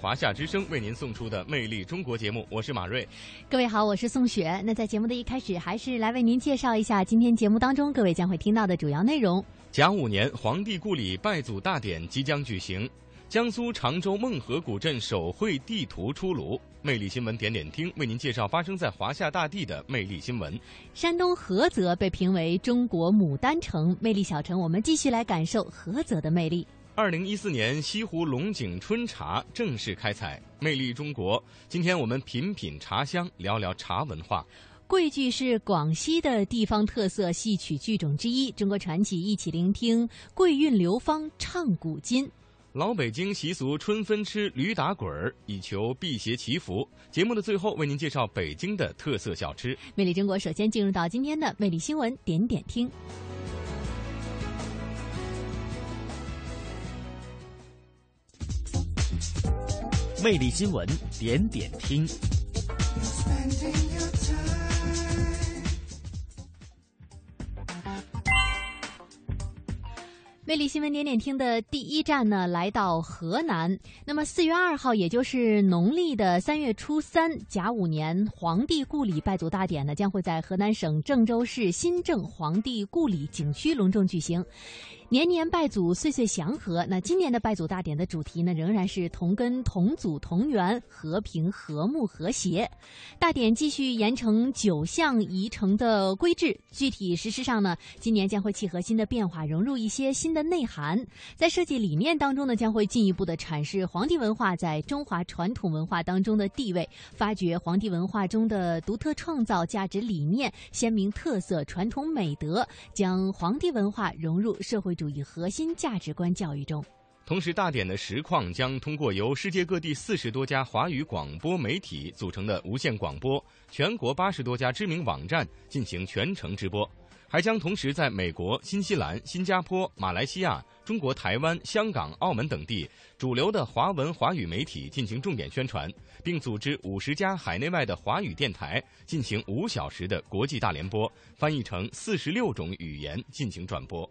华夏之声为您送出的《魅力中国》节目，我是马瑞。各位好，我是宋雪。那在节目的一开始，还是来为您介绍一下今天节目当中各位将会听到的主要内容。甲午年皇帝故里拜祖大典即将举行，江苏常州孟河古镇手绘地图出炉。魅力新闻点点听为您介绍发生在华夏大地的魅力新闻。山东菏泽被评为中国牡丹城，魅力小城，我们继续来感受菏泽的魅力。二零一四年西湖龙井春茶正式开采，魅力中国。今天我们品品茶香，聊聊茶文化。桂剧是广西的地方特色戏曲剧种之一，中国传奇一起聆听桂韵流芳唱古今。老北京习俗春分吃驴打滚儿，以求辟邪祈福。节目的最后为您介绍北京的特色小吃。魅力中国首先进入到今天的魅力新闻点点听。魅力新闻点点听。魅力新闻点点听的第一站呢，来到河南。那么四月二号，也就是农历的三月初三，甲午年皇帝故里拜祖大典呢，将会在河南省郑州市新郑皇帝故里景区隆重举行。年年拜祖，岁岁祥和。那今年的拜祖大典的主题呢，仍然是同根同祖同源，和平和睦和谐。大典继续严承九项仪程的规制，具体实施上呢，今年将会契合新的变化，融入一些新的内涵。在设计理念当中呢，将会进一步的阐释皇帝文化在中华传统文化当中的地位，发掘皇帝文化中的独特创造价值理念、鲜明特色、传统美德，将皇帝文化融入社会。主义核心价值观教育中，同时大典的实况将通过由世界各地四十多家华语广播媒体组成的无线广播、全国八十多家知名网站进行全程直播，还将同时在美国、新西兰、新加坡、马来西亚、中国台湾、香港、澳门等地主流的华文华语媒体进行重点宣传，并组织五十家海内外的华语电台进行五小时的国际大联播，翻译成四十六种语言进行转播。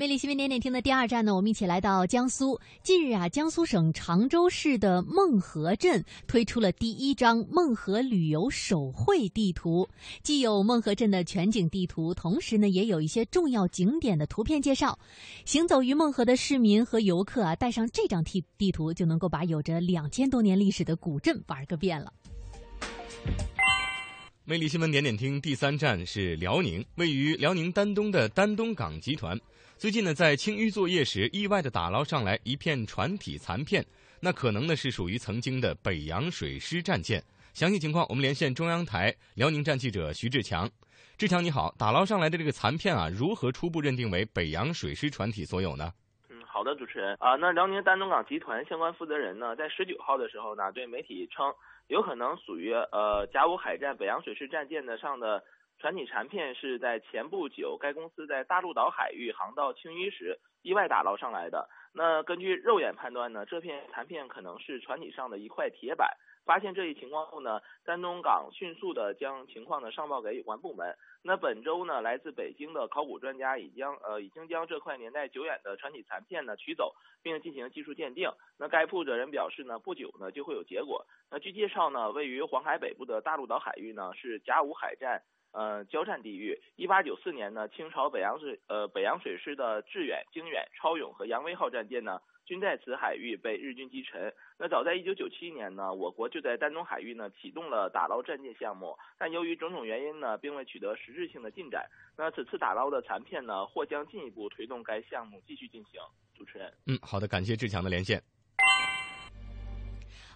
魅力新闻点点听的第二站呢，我们一起来到江苏。近日啊，江苏省常州市的孟河镇推出了第一张孟河旅游手绘地图，既有孟河镇的全景地图，同时呢，也有一些重要景点的图片介绍。行走于孟河的市民和游客啊，带上这张地地图，就能够把有着两千多年历史的古镇玩个遍了。魅力新闻点点听第三站是辽宁，位于辽宁丹东的丹东港集团，最近呢在清淤作业时意外的打捞上来一片船体残片，那可能呢是属于曾经的北洋水师战舰。详细情况我们连线中央台辽宁站记者徐志强。志强你好，打捞上来的这个残片啊，如何初步认定为北洋水师船体所有呢？嗯，好的，主持人啊，那辽宁丹东港集团相关负责人呢，在十九号的时候呢，对媒体称。有可能属于呃甲午海战北洋水师战舰的上的船体残片是在前不久该公司在大陆岛海域航道清淤时意外打捞上来的。那根据肉眼判断呢，这片残片可能是船体上的一块铁板。发现这一情况后呢，丹东港迅速的将情况呢上报给有关部门。那本周呢，来自北京的考古专家已将呃已经将这块年代久远的船体残片呢取走，并进行技术鉴定。那该负责人表示呢，不久呢就会有结果。那据介绍呢，位于黄海北部的大陆岛海域呢是甲午海战呃交战地域。一八九四年呢，清朝北洋水呃北洋水师的致远、经远、超勇和扬威号战舰呢。均在此海域被日军击沉。那早在一九九七年呢，我国就在丹东海域呢启动了打捞战舰项目，但由于种种原因呢，并未取得实质性的进展。那此次打捞的残片呢，或将进一步推动该项目继续进行。主持人，嗯，好的，感谢志强的连线。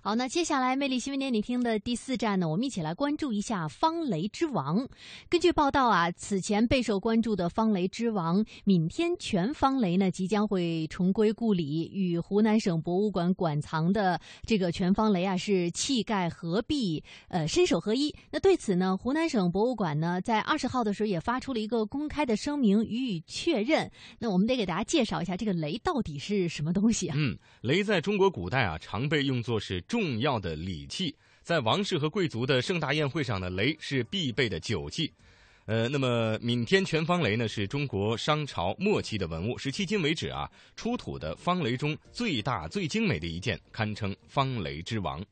好，那接下来魅力新闻点你听的第四站呢，我们一起来关注一下方雷之王。根据报道啊，此前备受关注的方雷之王闽天全方雷呢，即将会重归故里，与湖南省博物馆馆藏的这个全方雷啊是气概合璧，呃，身手合一。那对此呢，湖南省博物馆呢在二十号的时候也发出了一个公开的声明予以确认。那我们得给大家介绍一下这个雷到底是什么东西啊？嗯，雷在中国古代啊常被用作是。重要的礼器，在王室和贵族的盛大宴会上呢，雷是必备的酒器。呃，那么闽天全方雷呢，是中国商朝末期的文物，是迄今为止啊出土的方雷中最大、最精美的一件，堪称方雷之王。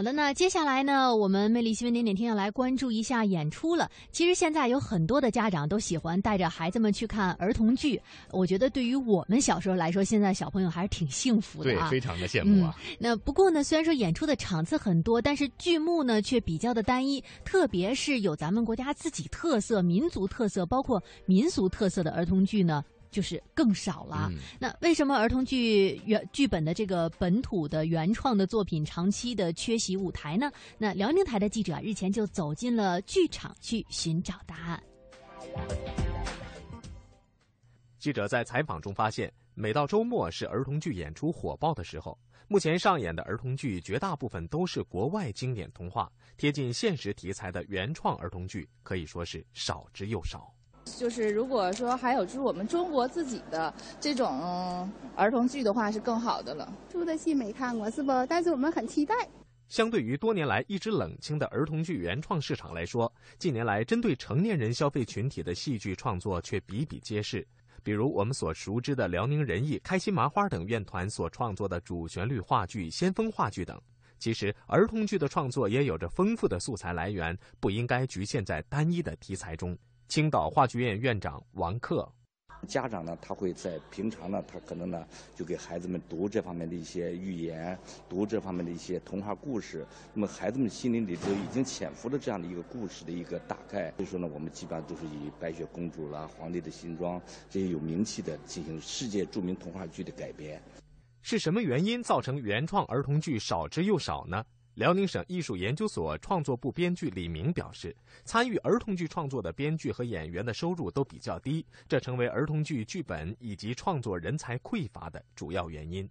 好的，那接下来呢，我们魅力新闻点点听要来关注一下演出了。其实现在有很多的家长都喜欢带着孩子们去看儿童剧，我觉得对于我们小时候来说，现在小朋友还是挺幸福的啊，对，非常的羡慕啊。那不过呢，虽然说演出的场次很多，但是剧目呢却比较的单一，特别是有咱们国家自己特色、民族特色，包括民俗特色的儿童剧呢。就是更少了。那为什么儿童剧原剧本的这个本土的原创的作品长期的缺席舞台呢？那辽宁台的记者日前就走进了剧场去寻找答案。记者在采访中发现，每到周末是儿童剧演出火爆的时候。目前上演的儿童剧绝大部分都是国外经典童话，贴近现实题材的原创儿童剧可以说是少之又少。就是如果说还有就是我们中国自己的这种儿童剧的话，是更好的了。出的戏没看过是不？但是我们很期待。相对于多年来一直冷清的儿童剧原创市场来说，近年来针对成年人消费群体的戏剧创作却比比皆是。比如我们所熟知的辽宁人艺、开心麻花等院团所创作的主旋律话剧、先锋话剧等。其实儿童剧的创作也有着丰富的素材来源，不应该局限在单一的题材中。青岛话剧院院长王克，家长呢，他会在平常呢，他可能呢，就给孩子们读这方面的一些寓言，读这方面的一些童话故事。那么孩子们心灵里就已经潜伏了这样的一个故事的一个大概。所以说呢，我们基本上都是以白雪公主啦、皇帝的新装这些有名气的进行世界著名童话剧的改编。是什么原因造成原创儿童剧少之又少呢？辽宁省艺术研究所创作部编剧李明表示，参与儿童剧创作的编剧和演员的收入都比较低，这成为儿童剧剧本以及创作人才匮乏的主要原因。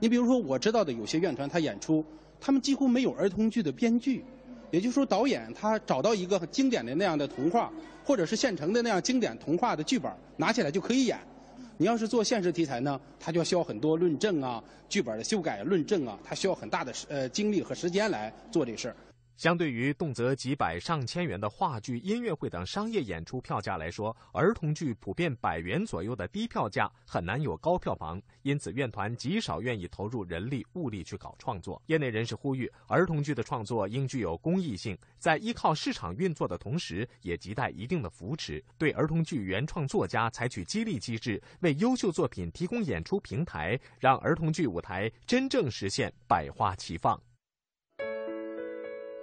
你比如说，我知道的有些院团，他演出，他们几乎没有儿童剧的编剧，也就是说，导演他找到一个经典的那样的童话，或者是现成的那样经典童话的剧本，拿起来就可以演。你要是做现实题材呢，它就需要很多论证啊，剧本的修改、论证啊，它需要很大的呃精力和时间来做这事儿。相对于动辄几百上千元的话剧、音乐会等商业演出票价来说，儿童剧普遍百元左右的低票价很难有高票房，因此院团极少愿意投入人力物力去搞创作。业内人士呼吁，儿童剧的创作应具有公益性，在依靠市场运作的同时，也亟待一定的扶持，对儿童剧原创作家采取激励机制，为优秀作品提供演出平台，让儿童剧舞台真正实现百花齐放。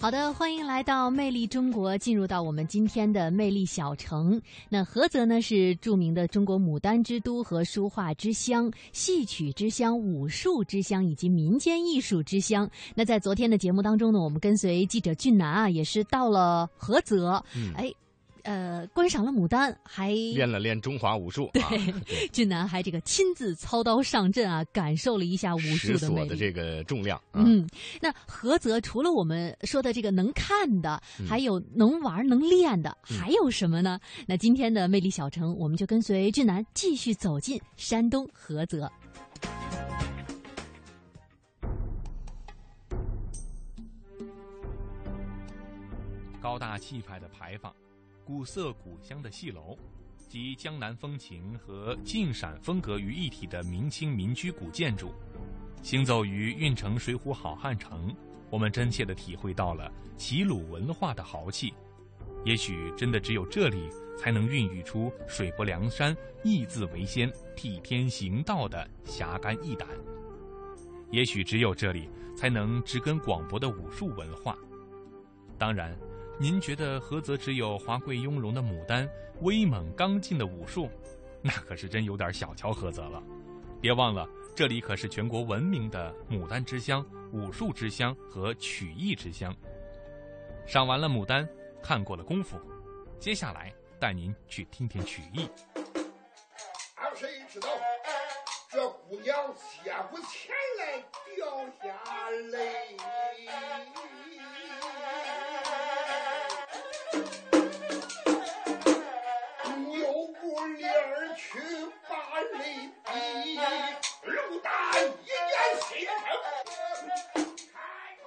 好的，欢迎来到魅力中国，进入到我们今天的魅力小城。那菏泽呢是著名的中国牡丹之都和书画之乡、戏曲之乡、武术之乡以及民间艺术之乡。那在昨天的节目当中呢，我们跟随记者俊南啊，也是到了菏泽，哎。呃，观赏了牡丹，还练了练中华武术。对，俊男还这个亲自操刀上阵啊，感受了一下武术的魅力。的这个重量。嗯，那菏泽除了我们说的这个能看的，还有能玩能练的，还有什么呢？那今天的魅力小城，我们就跟随俊男继续走进山东菏泽。高大气派的牌坊。古色古香的戏楼，集江南风情和晋陕风格于一体的明清民居古建筑，行走于运城水浒好汉城，我们真切地体会到了齐鲁文化的豪气。也许真的只有这里，才能孕育出水泊梁山、义字为先、替天行道的侠肝义胆。也许只有这里，才能植根广博的武术文化。当然。您觉得菏泽只有华贵雍容的牡丹、威猛刚劲的武术，那可是真有点小瞧菏泽了。别忘了，这里可是全国闻名的牡丹之乡、武术之乡和曲艺之乡。赏完了牡丹，看过了功夫，接下来带您去听听曲艺。俺谁知道这姑娘接不前来，掉下泪。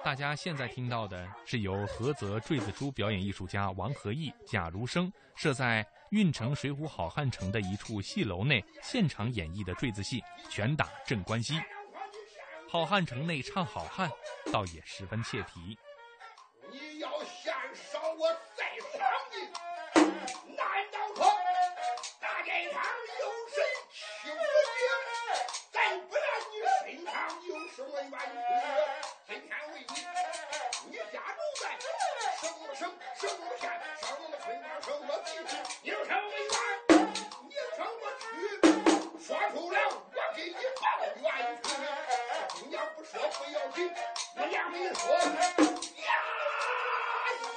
大家现在听到的是由菏泽坠子珠表演艺术家王和义、贾如生设在运城水浒好汉城的一处戏楼内现场演绎的坠子戏《拳打镇关西》。好汉城内唱好汉，倒也十分切题。么省什么县什么村庄什么地，你有什么冤？你让我去说出了，我给你报冤屈。姑娘不说不要紧，我娘没说。呀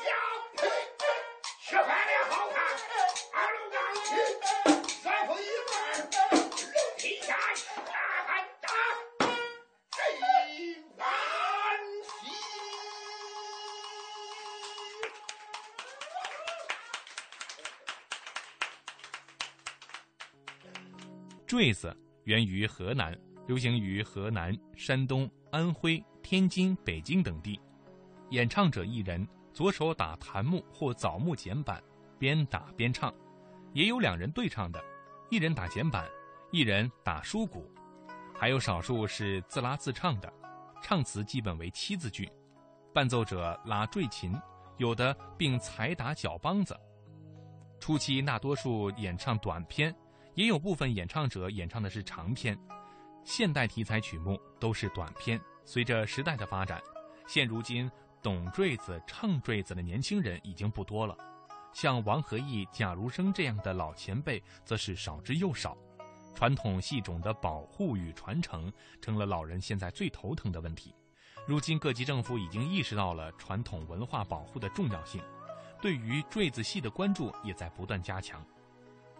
呀呸！吃饭了坠子源于河南，流行于河南、山东、安徽、天津、北京等地。演唱者一人，左手打檀木或枣木剪板，边打边唱；也有两人对唱的，一人打剪板，一人打书鼓；还有少数是自拉自唱的，唱词基本为七字句，伴奏者拉坠琴，有的并踩打脚梆子。初期大多数演唱短篇。也有部分演唱者演唱的是长篇，现代题材曲目都是短篇。随着时代的发展，现如今懂坠子、唱坠子的年轻人已经不多了，像王和义、贾如生这样的老前辈则是少之又少。传统戏种的保护与传承成了老人现在最头疼的问题。如今各级政府已经意识到了传统文化保护的重要性，对于坠子戏的关注也在不断加强。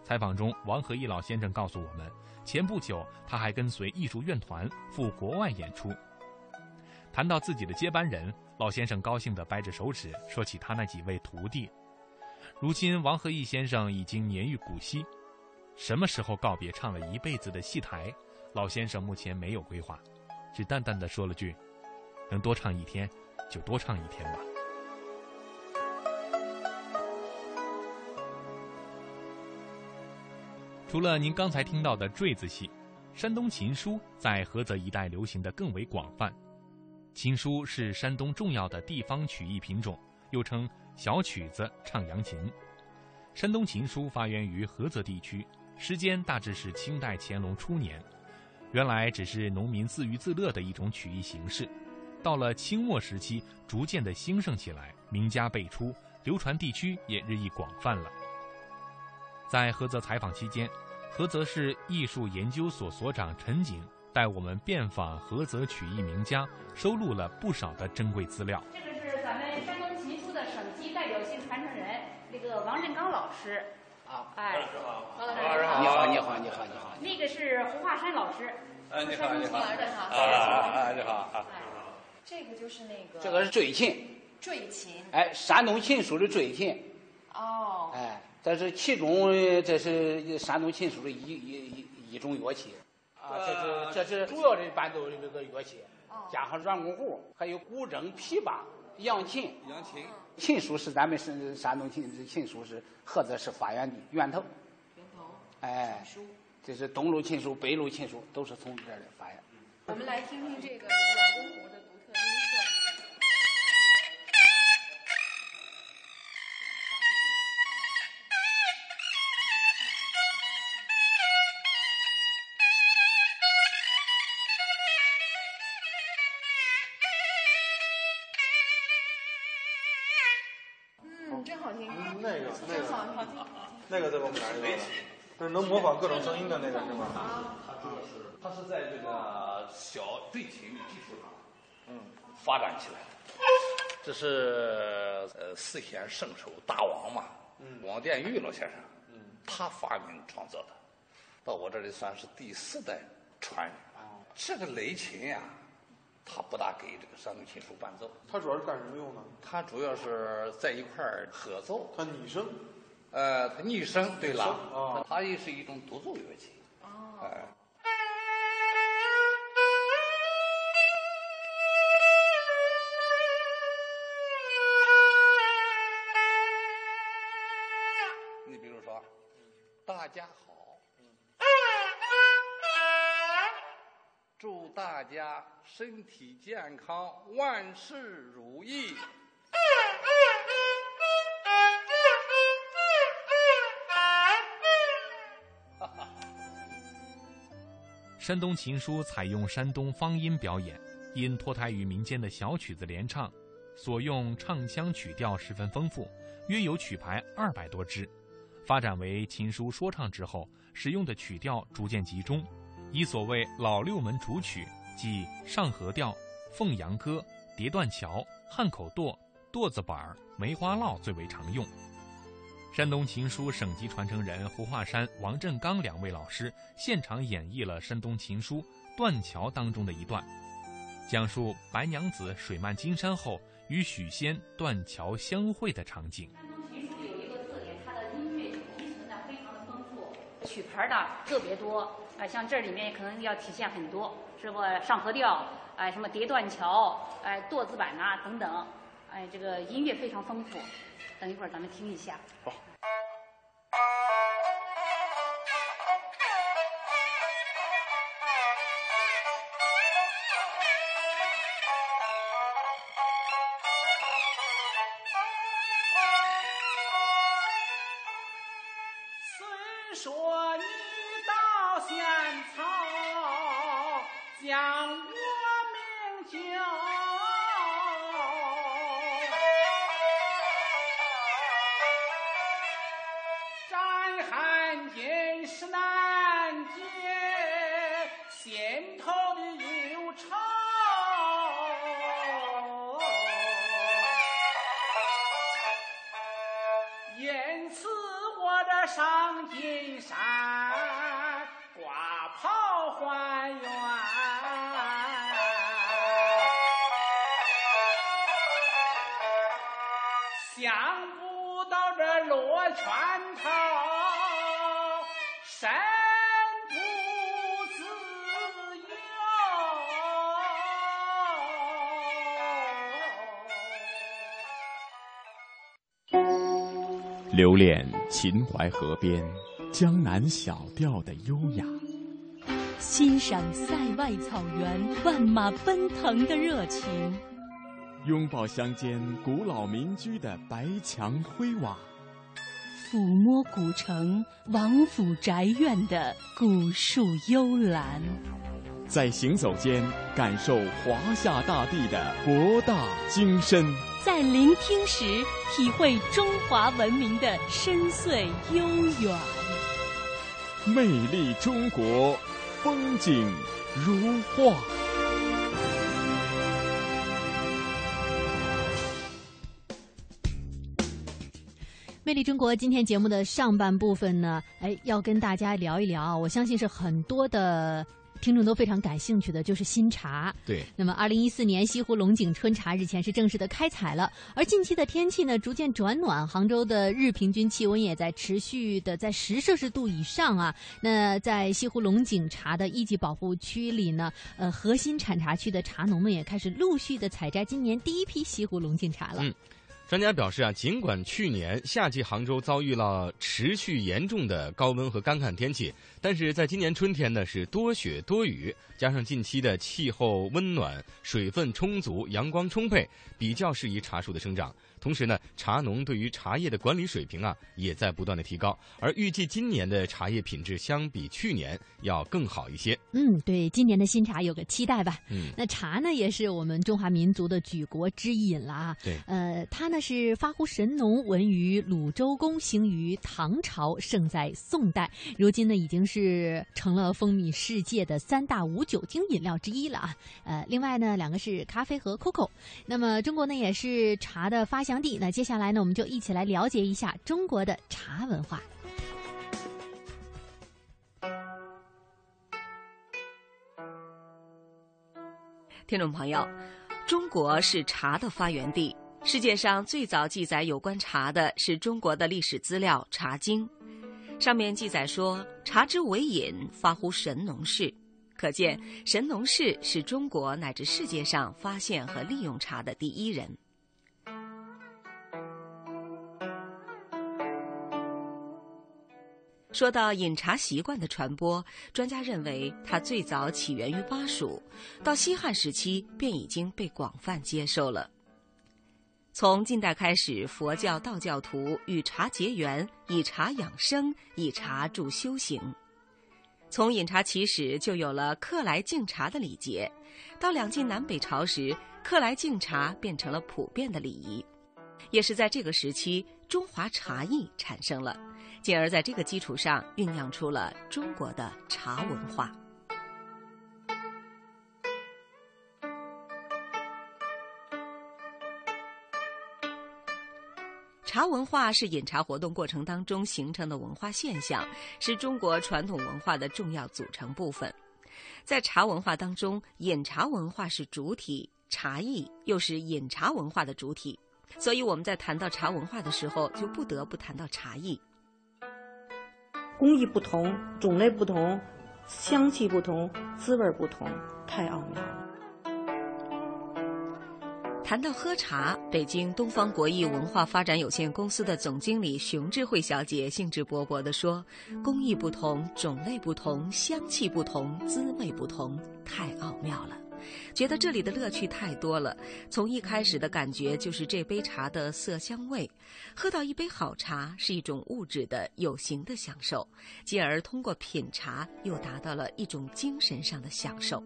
采访中，王和义老先生告诉我们，前不久他还跟随艺术院团赴国外演出。谈到自己的接班人，老先生高兴地掰着手指说起他那几位徒弟。如今，王和义先生已经年逾古稀，什么时候告别唱了一辈子的戏台，老先生目前没有规划，只淡淡地说了句：“能多唱一天，就多唱一天吧。”除了您刚才听到的坠子戏，山东琴书在菏泽一带流行的更为广泛。琴书是山东重要的地方曲艺品种，又称小曲子、唱扬琴。山东琴书发源于菏泽地区，时间大致是清代乾隆初年。原来只是农民自娱自乐的一种曲艺形式，到了清末时期，逐渐的兴盛起来，名家辈出，流传地区也日益广泛了。在菏泽采访期间，菏泽市艺术研究所所长陈景带我们遍访菏泽曲艺名家，收录了不少的珍贵资料。这个是咱们山东琴书的省级代表性传承人，那个王振刚老师。啊，哎，王老师好，你好，你好，你好，你好。那个是胡华山老师。哎，你好，你好。啊啊，你好啊。这个就是那个。这个是坠琴。坠琴。哎，山东琴书的坠琴。哦。哎。但是其中这是山东琴书的一一一一种乐器，啊，这是这是主要的伴奏的这个乐器，加上软弓胡，还有古筝、琵琶、扬琴。扬琴。琴书是咱们是山东琴琴书是菏泽市发源地源头。源头。哎。这是东路琴书、北路琴书都是从这儿来发源。我们来听听这个软弓胡的能模仿各种声音的那个是吗？他主要是他是在这个小对琴的基础上，嗯，发展起来的。这是呃四弦圣手大王嘛，嗯，王殿玉老先生，嗯，他发明创造的，到我这里算是第四代传人。这个雷琴呀、他不大给这个山东琴书伴奏，他主要是干什么用呢？他主要是在一块儿合奏。他拟声。呃，它逆声，对了，啊它也是一种独奏乐器。哎。你比如说，大家好，祝大家身体健康，万事如意。山东琴书采用山东方音表演，因脱胎于民间的小曲子联唱，所用唱腔曲调十分丰富，约有曲牌二百多支。发展为琴书说唱之后，使用的曲调逐渐集中，以所谓老六门主曲，即上河调、凤阳歌、叠断桥、汉口垛、垛子板儿、梅花烙最为常用。山东琴书省级传承人胡化山、王振刚两位老师现场演绎了山东琴书《断桥》当中的一段，讲述白娘子水漫金山后与许仙断桥相会的场景。山东琴书有一个特点，它的音乐底层呢非常的丰富，曲牌呢特别多，啊、像这里面可能要体现很多，是不上河调，哎、什么叠断桥，哎、垛子板呐、等等，哎，这个音乐非常丰富。等一会儿咱们听一下。好想不到这罗圈套，身不自由留恋秦淮河边江南小调的优雅，欣赏塞外草原万马奔腾的热情，拥抱乡间古老民居的白墙灰瓦，抚摸古城王府宅院的古树幽兰，在行走间感受华夏大地的博大精深，在聆听时体会中华文明的深邃悠远。魅力中国，风景如画。魅力中国今天节目的上半部分呢，哎，要跟大家聊一聊，我相信是很多的听众都非常感兴趣的，就是新茶。对，那么，二零一四年西湖龙井春茶日前是正式的开采了，而近期的天气呢逐渐转暖，杭州的日平均气温也在持续的在十摄氏度以上啊。那在西湖龙井茶的一级保护区里呢，呃，核心产茶区的茶农们也开始陆续的采摘今年第一批西湖龙井茶了。嗯。专家表示啊，尽管去年夏季杭州遭遇了持续严重的高温和干旱天气，但是在今年春天呢是多雪多雨，加上近期的气候温暖、水分充足、阳光充沛，比较适宜茶树的生长。同时呢，茶农对于茶叶的管理水平啊也在不断的提高，而预计今年的茶叶品质相比去年要更好一些。嗯，对，今年的新茶有个期待吧。嗯，那茶呢也是我们中华民族的举国之饮了啊。对，呃，它呢是发乎神农，闻于鲁周公，行于唐朝，盛在宋代，如今呢已经是成了风靡世界的三大无酒精饮料之一了啊。呃，另外呢两个是咖啡和 COCO。那么中国呢也是茶的发祥地。那接下来呢我们就一起来了解一下中国的茶文化。听众朋友，中国是茶的发源地。世界上最早记载有关茶的是中国的历史资料《茶经》，上面记载说：“茶之为饮，发乎神农氏。”可见神农氏是中国乃至世界上发现和利用茶的第一人。说到饮茶习惯的传播，专家认为它最早起源于巴蜀，到西汉时期便已经被广泛接受了。从近代开始，佛教、道教徒与茶结缘，以茶养生，以茶助修行。从饮茶起始，就有了客来敬茶的礼节。到两晋南北朝时，客来敬茶变成了普遍的礼仪。也是在这个时期，中华茶艺产生了。进而在这个基础上酝酿出了中国的茶文化。茶文化是饮茶活动过程当中形成的文化现象，是中国传统文化的重要组成部分。在茶文化当中，饮茶文化是主体，茶艺又是饮茶文化的主体。所以我们在谈到茶文化的时候，就不得不谈到茶艺。工艺不同，种类不同，香气不同，滋味不同，太奥妙了。谈到喝茶，北京东方国艺文化发展有限公司的总经理熊智慧小姐兴致勃勃地说：“工艺不同，种类不同，香气不同，滋味不同，太奥妙了。”觉得这里的乐趣太多了，从一开始的感觉就是这杯茶的色香味，喝到一杯好茶是一种物质的有形的享受，进而通过品茶又达到了一种精神上的享受。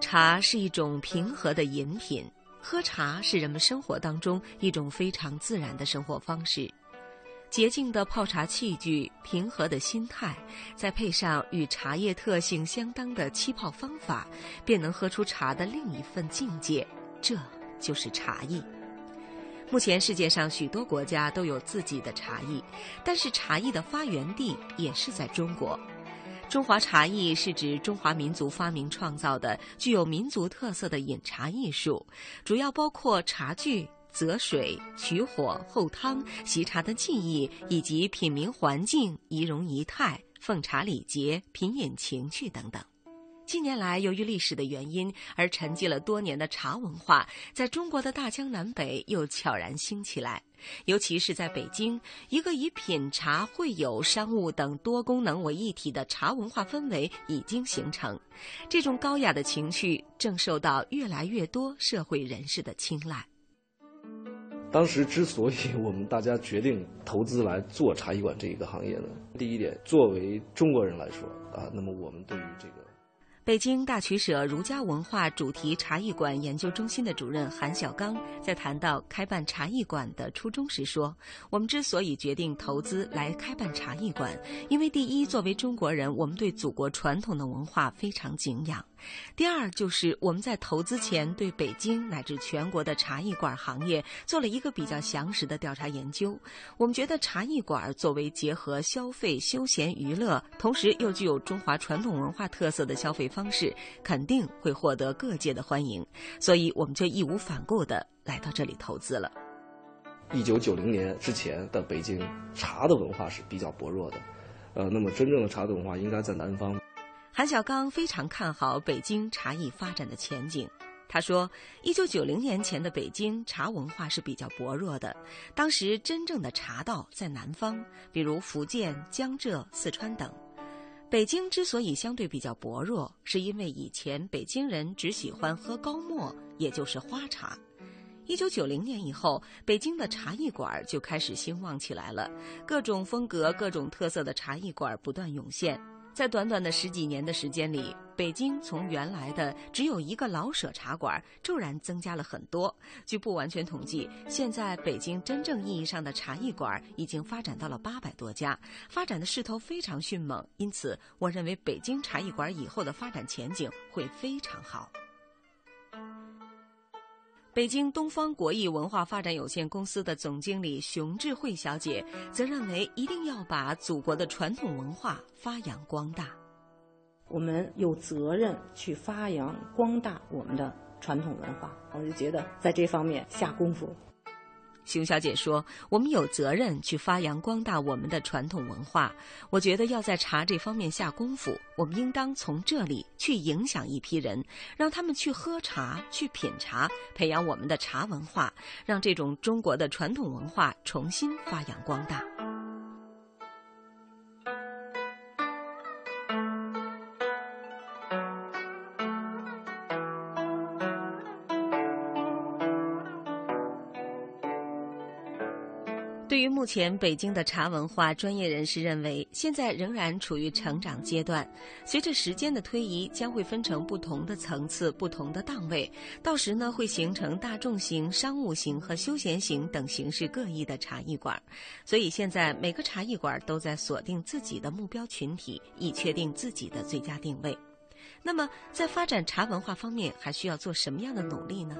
茶是一种平和的饮品，喝茶是人们生活当中一种非常自然的生活方式。洁净的泡茶器具，平和的心态，再配上与茶叶特性相当的沏泡方法，便能喝出茶的另一份境界。这就是茶艺。目前世界上许多国家都有自己的茶艺，但是茶艺的发源地也是在中国。中华茶艺是指中华民族发明创造的具有民族特色的饮茶艺术，主要包括茶具。择水、取火、候汤、习茶的技艺，以及品茗环境、仪容仪态、奉茶礼节、品饮情趣等等。近年来，由于历史的原因而沉寂了多年的茶文化，在中国的大江南北又悄然兴起来。尤其是在北京，一个以品茶、会友、商务等多功能为一体的茶文化氛围已经形成。这种高雅的情趣正受到越来越多社会人士的青睐。当时之所以我们大家决定投资来做茶艺馆这一个行业呢，第一点，作为中国人来说啊，那么我们对于这个。北京大曲舍儒家文化主题茶艺馆研究中心的主任韩小刚在谈到开办茶艺馆的初衷时说：“我们之所以决定投资来开办茶艺馆，因为第一，作为中国人，我们对祖国传统的文化非常敬仰；第二，就是我们在投资前对北京乃至全国的茶艺馆行业做了一个比较详实的调查研究。我们觉得茶艺馆作为结合消费、休闲、娱乐，同时又具有中华传统文化特色的消费。”方式肯定会获得各界的欢迎，所以我们就义无反顾地来到这里投资了。一九九零年之前的北京，茶的文化是比较薄弱的，呃，那么真正的茶的文化应该在南方。韩小刚非常看好北京茶艺发展的前景。他说，一九九零年前的北京茶文化是比较薄弱的，当时真正的茶道在南方，比如福建、江浙、四川等。北京之所以相对比较薄弱，是因为以前北京人只喜欢喝高沫，也就是花茶。一九九零年以后，北京的茶艺馆就开始兴旺起来了，各种风格、各种特色的茶艺馆不断涌现。在短短的十几年的时间里，北京从原来的只有一个老舍茶馆，骤然增加了很多。据不完全统计，现在北京真正意义上的茶艺馆已经发展到了八百多家，发展的势头非常迅猛。因此，我认为北京茶艺馆以后的发展前景会非常好。北京东方国艺文化发展有限公司的总经理熊智慧小姐则认为，一定要把祖国的传统文化发扬光大。我们有责任去发扬光大我们的传统文化，我就觉得在这方面下功夫。熊小姐说：“我们有责任去发扬光大我们的传统文化。我觉得要在茶这方面下功夫，我们应当从这里去影响一批人，让他们去喝茶、去品茶，培养我们的茶文化，让这种中国的传统文化重新发扬光大。”目前北京的茶文化，专业人士认为，现在仍然处于成长阶段。随着时间的推移，将会分成不同的层次、不同的档位，到时呢，会形成大众型、商务型和休闲型等形式各异的茶艺馆。所以，现在每个茶艺馆都在锁定自己的目标群体，以确定自己的最佳定位。那么，在发展茶文化方面，还需要做什么样的努力呢？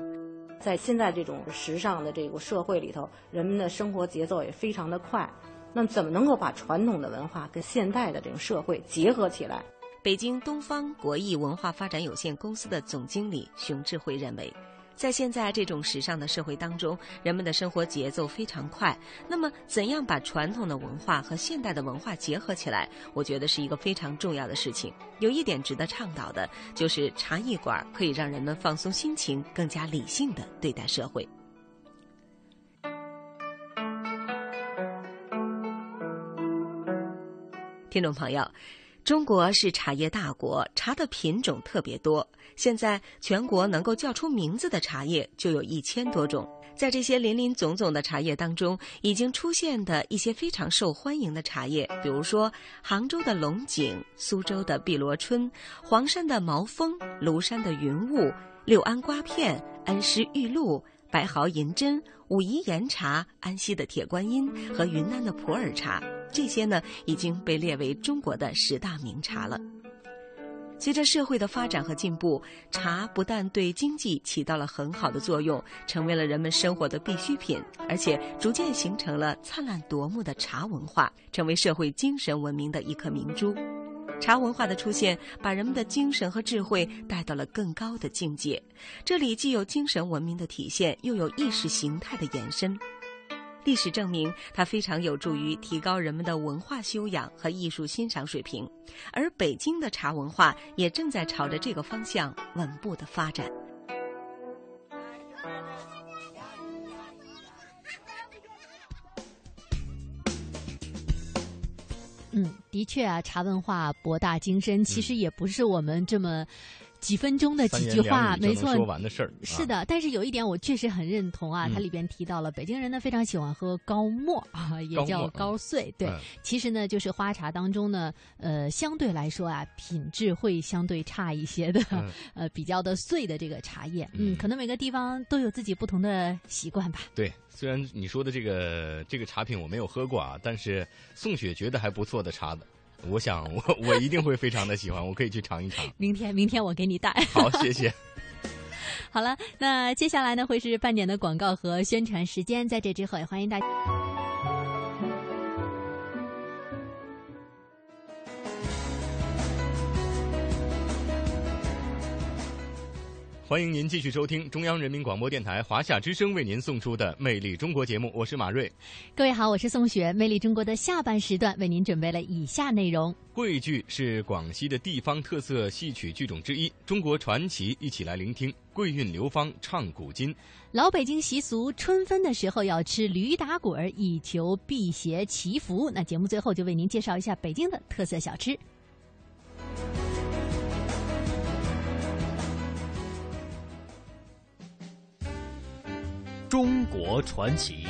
在现在这种时尚的这个社会里头，人们的生活节奏也非常的快。那怎么能够把传统的文化跟现代的这种社会结合起来？北京东方国艺文化发展有限公司的总经理熊智慧认为。在现在这种时尚的社会当中，人们的生活节奏非常快。那么，怎样把传统的文化和现代的文化结合起来？我觉得是一个非常重要的事情。有一点值得倡导的，就是茶艺馆可以让人们放松心情，更加理性的对待社会。听众朋友。中国是茶叶大国，茶的品种特别多。现在全国能够叫出名字的茶叶就有一千多种。在这些林林总总的茶叶当中，已经出现的一些非常受欢迎的茶叶，比如说杭州的龙井、苏州的碧螺春、黄山的毛峰、庐山的云雾、六安瓜片、恩施玉露、白毫银针、武夷岩茶、安溪的铁观音和云南的普洱茶。这些呢已经被列为中国的十大名茶了。随着社会的发展和进步，茶不但对经济起到了很好的作用，成为了人们生活的必需品，而且逐渐形成了灿烂夺目的茶文化，成为社会精神文明的一颗明珠。茶文化的出现，把人们的精神和智慧带到了更高的境界。这里既有精神文明的体现，又有意识形态的延伸。历史证明，它非常有助于提高人们的文化修养和艺术欣赏水平，而北京的茶文化也正在朝着这个方向稳步的发展。嗯，的确啊，茶文化博大精深，其实也不是我们这么。几分钟的几句话，没错，说完的事儿是的。但是有一点我确实很认同啊，它里边提到了北京人呢非常喜欢喝高沫 啊，也叫高碎。对，其实呢就是花茶当中呢，呃，相对来说啊，品质会相对差一些的，呃，比较的碎的这个茶叶。嗯，可能每个地方都有自己不同的习惯吧。对，虽然你说的这个这个茶品我没有喝过啊，但是宋雪觉得还不错的茶的。我想，我我一定会非常的喜欢，我可以去尝一尝。明天，明天我给你带。好，谢谢。好了，那接下来呢，会是半点的广告和宣传时间，在这之后也欢迎大家。欢迎您继续收听中央人民广播电台华夏之声为您送出的《魅力中国》节目，我是马瑞。各位好，我是宋雪。《魅力中国》的下半时段为您准备了以下内容：桂剧是广西的地方特色戏曲剧种之一，中国传奇，一起来聆听桂韵流芳唱古今。老北京习俗，春分的时候要吃驴打滚，以求辟邪祈福。那节目最后就为您介绍一下北京的特色小吃。中国传奇。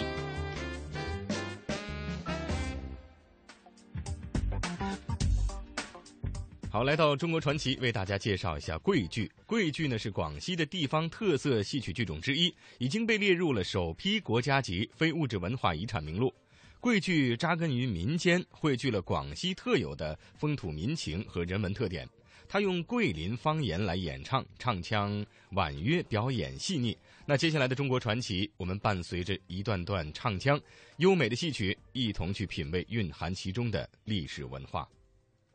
好，来到中国传奇，为大家介绍一下桂剧。桂剧呢是广西的地方特色戏曲剧种之一，已经被列入了首批国家级非物质文化遗产名录。桂剧扎根于民间，汇聚了广西特有的风土民情和人文特点。他用桂林方言来演唱，唱腔婉约，表演细腻。那接下来的中国传奇，我们伴随着一段段唱腔、优美的戏曲，一同去品味蕴含其中的历史文化。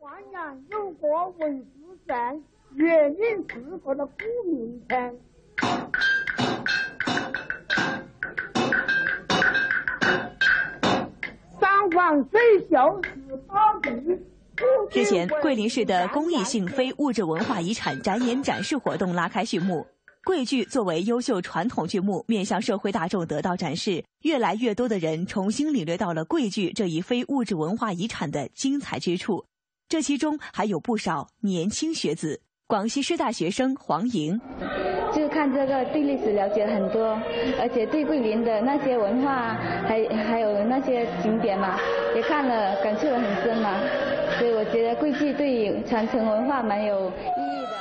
淮阳有个文殊镇，月岭是个的古名城。上皇水秀是宝地。日前，桂林市的公益性非物质文化遗产展演展示活动拉开序幕。桂剧作为优秀传统剧目，面向社会大众得到展示，越来越多的人重新领略到了桂剧这一非物质文化遗产的精彩之处。这其中还有不少年轻学子。广西师大学生黄莹，就看这个对历史了解很多，而且对桂林的那些文化，还还有那些景点嘛，也看了感触很深嘛。所以我觉得桂剧对传承文化蛮有意义的。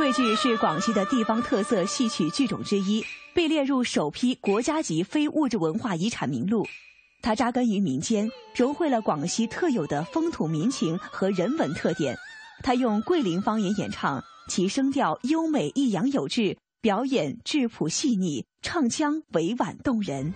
桂剧是广西的地方特色戏曲剧种之一，被列入首批国家级非物质文化遗产名录。它扎根于民间，融汇了广西特有的风土民情和人文特点。它用桂林方言演唱，其声调优美抑扬有致，表演质朴细腻，唱腔委婉动人。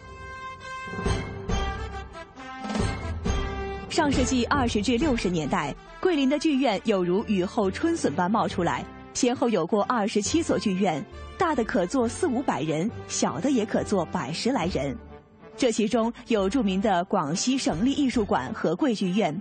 上世纪二十至六十年代，桂林的剧院有如雨后春笋般冒出来，先后有过二十七所剧院，大的可坐四五百人，小的也可坐百十来人。这其中有著名的广西省立艺术馆和桂剧院，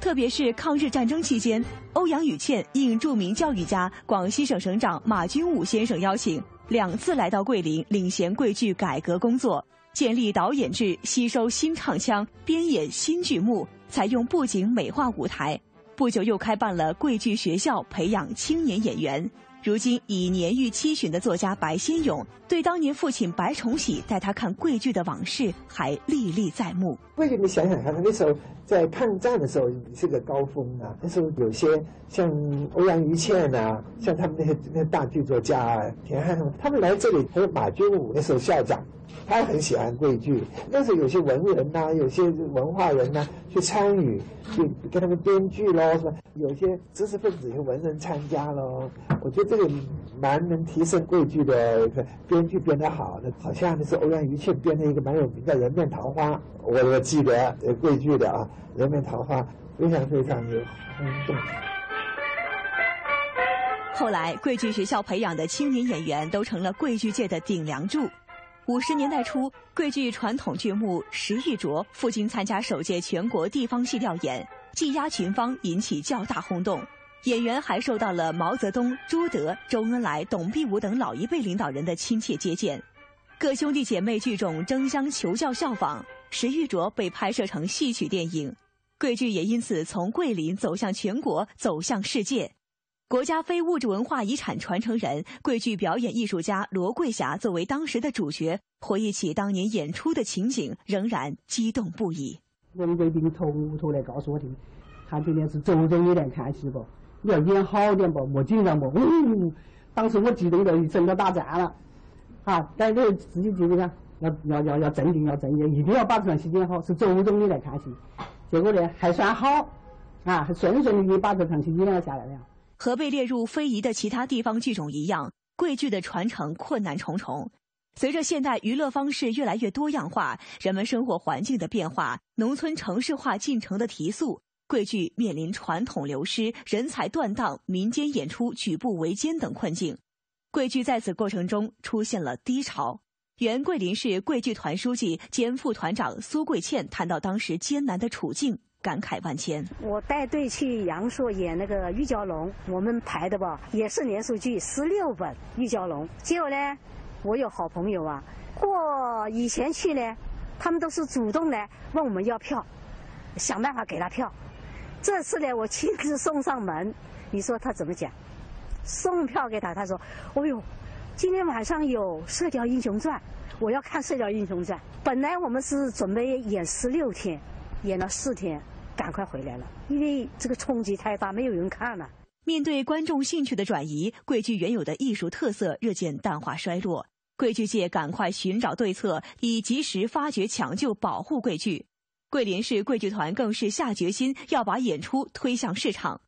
特别是抗日战争期间，欧阳予倩应著名教育家广西省省长马君武先生邀请，两次来到桂林领衔桂剧改革工作，建立导演制，吸收新唱腔，编演新剧目，采用布景美化舞台。不久又开办了桂剧学校，培养青年演员。如今已年逾七旬的作家白先勇，对当年父亲白崇禧带他看桂剧的往事还历历在目。桂剧，你想想看，那时候在抗战的时候是个高峰啊。那时候有些像欧阳予倩啊，像他们那些那些大剧作家田汉他们来这里，还有马君武那时候校长。他很喜欢桂剧，那时有些文人呐，有些文化人呐，去参与，去跟他们编剧喽，是吧？有些知识分子、有些文人参加喽。我觉得这个蛮能提升桂剧的编剧编得好的，好像那是欧阳予庆编的一个蛮有名的《人面桃花》，我我记得桂剧的啊，《人面桃花》非常非常有轰动。后来，桂剧学校培养的青年演员都成了桂剧界的顶梁柱。五十年代初，桂剧传统剧目《石玉镯》赴京参加首届全国地方戏调研，技压群芳，引起较大轰动。演员还受到了毛泽东、朱德、周恩来、董必武等老一辈领导人的亲切接见。各兄弟姐妹剧种争相求教效仿，《石玉镯》被拍摄成戏曲电影，桂剧也因此从桂林走向全国，走向世界。国家非物质文化遗产传承人、桂剧表演艺术家罗桂霞作为当时的主角，回忆起当年演出的情景，仍然激动不已。王贵宾头屋头来告诉我听，他今天是周总你来看戏不？你要演好点不？莫紧张不？呜！当时我激动的整个打颤了。啊，但是自己记住看，要要要要镇定，要镇定，一定要把这场戏演好。是周总你来看戏，结果呢还算好，啊，还顺顺利利把这场戏演了下来了。和被列入非遗的其他地方剧种一样，桂剧的传承困难重重。随着现代娱乐方式越来越多样化，人们生活环境的变化，农村城市化进程的提速，桂剧面临传统流失、人才断档、民间演出举步维艰等困境。桂剧在此过程中出现了低潮。原桂林市桂剧团书记兼副团长苏桂倩谈到当时艰难的处境。感慨万千。我带队去阳朔演那个《玉娇龙》，我们排的吧也是连续剧，十六本《玉娇龙》。结果呢，我有好朋友啊，过以前去呢，他们都是主动来问我们要票，想办法给他票。这次呢，我亲自送上门，你说他怎么讲？送票给他，他说：“哦呦，今天晚上有《射雕英雄传》，我要看《射雕英雄传》。本来我们是准备演十六天，演了四天。”赶快回来了，因为这个冲击太大，没有人看了。面对观众兴趣的转移，桂剧原有的艺术特色日渐淡化衰落。桂剧界赶快寻找对策，以及时发掘、抢救、保护桂剧。桂林市桂剧团更是下决心要把演出推向市场。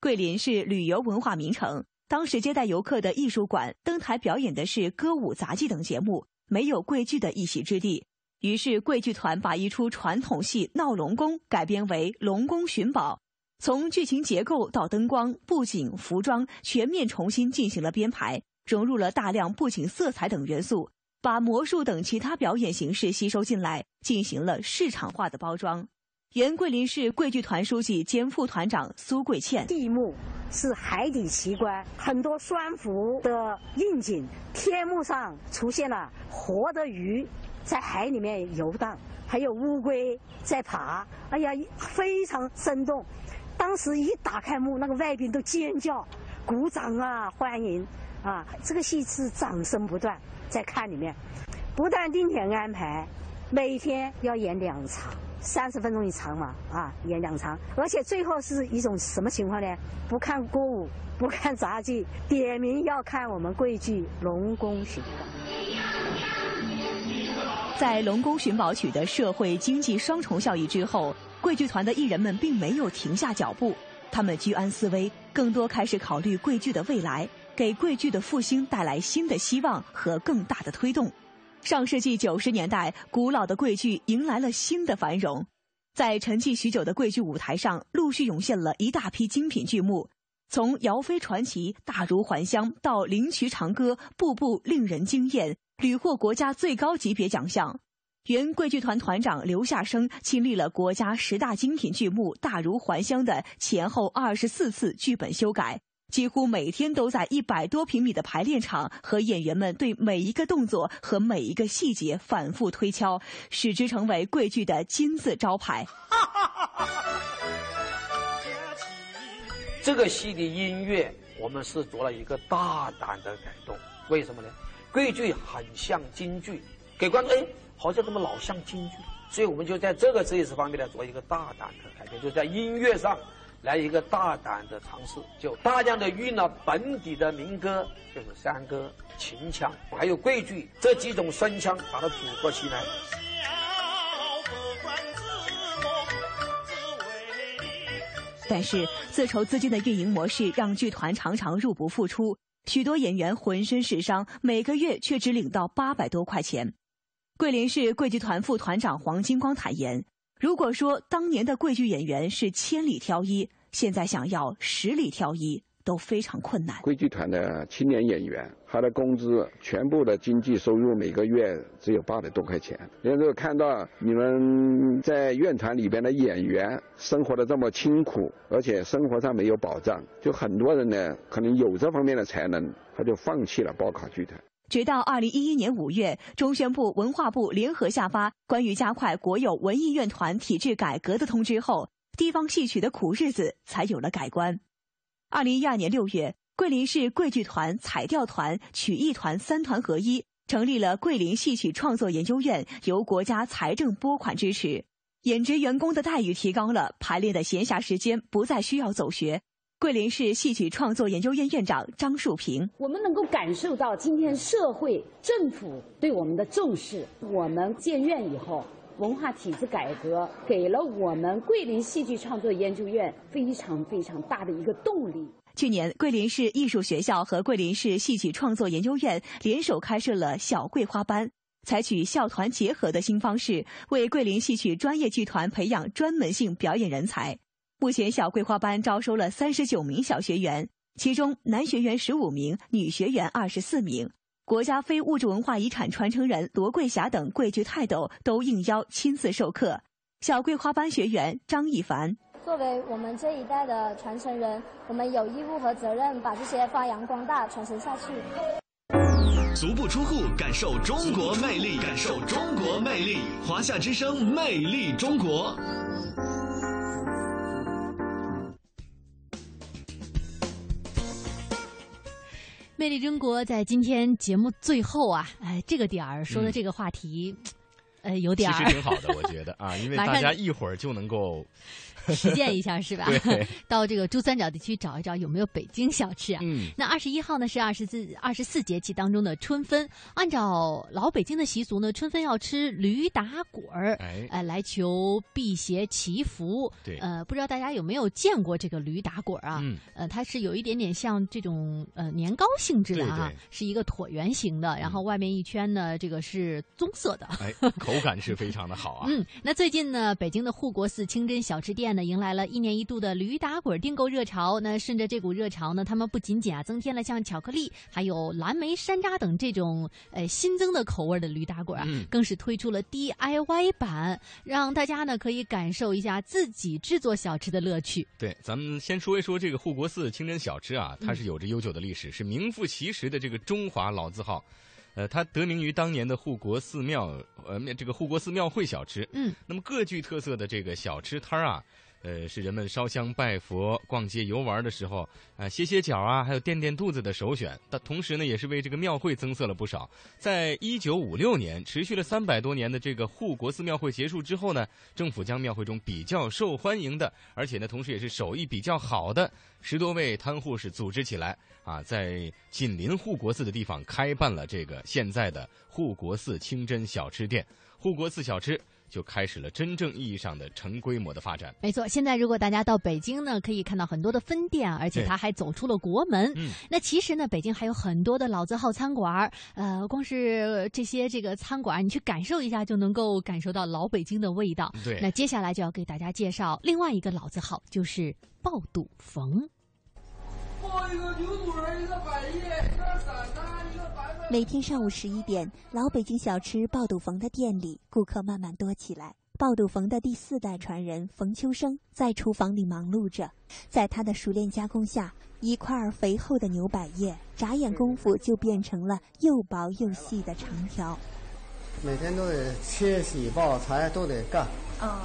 桂林是旅游文化名城，当时接待游客的艺术馆登台表演的是歌舞杂技等节目，没有桂剧的一席之地。于是桂剧团把一出传统戏《闹龙宫》改编为《龙宫寻宝》，从剧情结构到灯光、布景、服装全面重新进行了编排，融入了大量布景色彩等元素，把魔术等其他表演形式吸收进来，进行了市场化的包装。原桂林市桂剧团书记兼副团长苏桂倩，第一幕是海底奇观，很多双浮的应景，天幕上出现了活的鱼在海里面游荡，还有乌龟在爬，哎呀，非常生动。当时一打开幕，那个外宾都尖叫、鼓掌啊，欢迎啊！这个戏是掌声不断，在看里面，不但定点安排，每天要演两场。三十分钟一场嘛，啊，演两场，而且最后是一种什么情况呢？不看歌舞，不看杂技，点名要看我们桂剧《龙宫寻宝》。在《龙宫寻宝》取得社会经济双重效益之后，桂剧团的艺人们并没有停下脚步，他们居安思危，更多开始考虑桂剧的未来，给桂剧的复兴带来新的希望和更大的推动。上世纪九十年代，古老的桂剧迎来了新的繁荣，在沉寂许久的桂剧舞台上，陆续涌现了一大批精品剧目，从《姚飞传奇》《大如还乡》到《灵渠长歌》，步步令人惊艳，屡获国家最高级别奖项。原桂剧团团长刘夏生亲历了国家十大精品剧目《大如还乡》的前后二十四次剧本修改。几乎每天都在一百多平米的排练场和演员们对每一个动作和每一个细节反复推敲，使之成为桂剧的金字招牌。这个戏的音乐，我们是做了一个大胆的改动。为什么呢？桂剧很像京剧，给观众哎，好像怎么老像京剧？所以我们就在这个这一次方面呢，做一个大胆的改变，就在音乐上。来一个大胆的尝试，就大量的运了本地的民歌，就是山歌、秦腔，还有桂剧这几种声腔，把它组合起来。但是自筹资金的运营模式让剧团常常入不敷出，许多演员浑身是伤，每个月却只领到八百多块钱。桂林市桂剧团副团长黄金光坦言。如果说当年的桂剧演员是千里挑一，现在想要十里挑一都非常困难。桂剧团的青年演员，他的工资全部的经济收入每个月只有八百多块钱。然后看到你们在院团里边的演员生活的这么清苦，而且生活上没有保障，就很多人呢可能有这方面的才能，他就放弃了报考剧团。直到二零一一年五月，中宣部、文化部联合下发关于加快国有文艺院团体制改革的通知后，地方戏曲的苦日子才有了改观。二零一二年六月，桂林市桂剧团、彩调团、曲艺团三团合一，成立了桂林戏曲创作研究院，由国家财政拨款支持，演职员工的待遇提高了，排练的闲暇时间不再需要走学。桂林市戏曲创作研究院院长张树平：我们能够感受到今天社会政府对我们的重视。我们建院以后，文化体制改革给了我们桂林戏剧创作研究院非常非常大的一个动力。去年，桂林市艺术学校和桂林市戏曲创作研究院联手开设了小桂花班，采取校团结合的新方式，为桂林戏曲专业剧团培养专门性表演人才。目前，小桂花班招收了三十九名小学员，其中男学员十五名，女学员二十四名。国家非物质文化遗产传承人罗桂霞等桂剧泰斗都应邀亲自授课。小桂花班学员张一凡：作为我们这一代的传承人，我们有义务和责任把这些发扬光大、传承下去。足不出户，感受中国魅力，感受中国魅力。华夏之声，魅力中国。魅力中国在今天节目最后啊，哎，这个点儿说的这个话题，呃，有点其实挺好的，我觉得啊，因为大家一会儿就能够。实践一下是吧？对，到这个珠三角地区找一找有没有北京小吃啊？嗯，那二十一号呢是二十四二十四节气当中的春分，按照老北京的习俗呢，春分要吃驴打滚儿，哎，来求辟邪祈福。对，呃，不知道大家有没有见过这个驴打滚儿啊？嗯，呃，它是有一点点像这种呃年糕性质的啊，是一个椭圆形的，然后外面一圈呢，这个是棕色的，哎，口感是非常的好啊。嗯，那最近呢，北京的护国寺清真小吃店。呢，迎来了一年一度的驴打滚订购热潮。那顺着这股热潮呢，他们不仅仅啊增添了像巧克力、还有蓝莓、山楂等这种呃新增的口味的驴打滚啊，更是推出了 DIY 版，让大家呢可以感受一下自己制作小吃的乐趣。对，咱们先说一说这个护国寺清真小吃啊，它是有着悠久的历史，是名副其实的这个中华老字号。呃，它得名于当年的护国寺庙，呃，这个护国寺庙会小吃。嗯，那么各具特色的这个小吃摊儿啊。呃，是人们烧香拜佛、逛街游玩的时候，啊，歇歇脚啊，还有垫垫肚子的首选。但同时呢，也是为这个庙会增色了不少。在一九五六年，持续了三百多年的这个护国寺庙会结束之后呢，政府将庙会中比较受欢迎的，而且呢，同时也是手艺比较好的十多位摊户是组织起来，啊，在紧邻护国寺的地方开办了这个现在的护国寺清真小吃店。护国寺小吃。就开始了真正意义上的成规模的发展。没错，现在如果大家到北京呢，可以看到很多的分店，而且它还走出了国门。嗯，那其实呢，北京还有很多的老字号餐馆呃，光是这些这个餐馆你去感受一下，就能够感受到老北京的味道。对，那接下来就要给大家介绍另外一个老字号，就是爆肚冯。爆一个牛肚儿，一个百叶。每天上午十一点，老北京小吃爆肚冯的店里，顾客慢慢多起来。爆肚冯的第四代传人冯秋生在厨房里忙碌着，在他的熟练加工下，一块肥厚的牛百叶，眨眼功夫就变成了又薄又细的长条。每天都得切、洗、爆、裁，都得干。啊。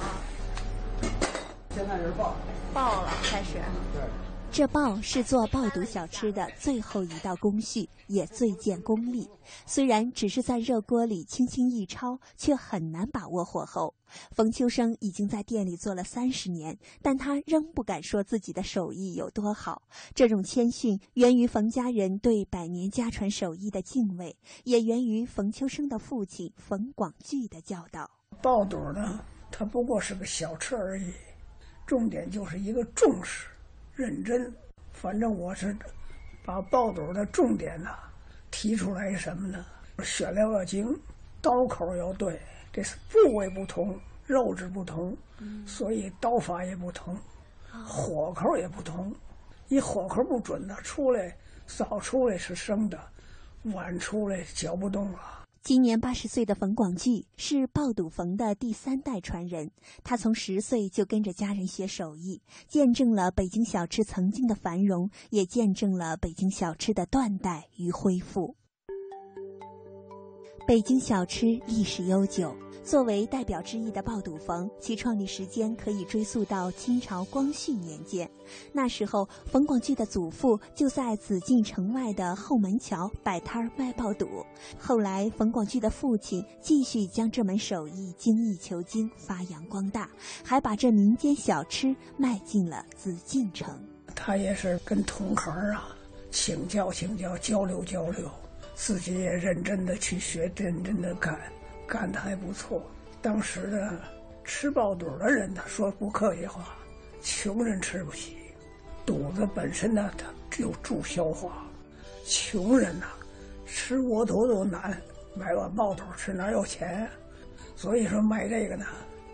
现在是爆。爆了，开始。对。这爆是做爆肚小吃的最后一道工序，也最见功力。虽然只是在热锅里轻轻一焯，却很难把握火候。冯秋生已经在店里做了三十年，但他仍不敢说自己的手艺有多好。这种谦逊源于冯家人对百年家传手艺的敬畏，也源于冯秋生的父亲冯广聚的教导。爆肚呢，它不过是个小吃而已，重点就是一个重视。认真，反正我是把爆肚的重点呢提出来什么呢？选料要精，刀口要对，这是部位不同，肉质不同，所以刀法也不同，火候也不同。你火候不准的，出来早出来是生的，晚出来嚼不动了。今年八十岁的冯广聚是爆肚冯的第三代传人。他从十岁就跟着家人学手艺，见证了北京小吃曾经的繁荣，也见证了北京小吃的断代与恢复。北京小吃历史悠久。作为代表之一的爆肚冯，其创立时间可以追溯到清朝光绪年间。那时候，冯广聚的祖父就在紫禁城外的后门桥摆摊卖爆肚。后来，冯广聚的父亲继续将这门手艺精益求精，发扬光大，还把这民间小吃卖进了紫禁城。他也是跟同行啊请教请教，交流交流，自己也认真的去学，认真的干。干的还不错。当时的吃爆肚的人，他说不客气话，穷人吃不起，肚子本身呢，它就助消化。穷人呐，吃窝头都难，买碗爆肚吃哪有钱？所以说卖这个呢，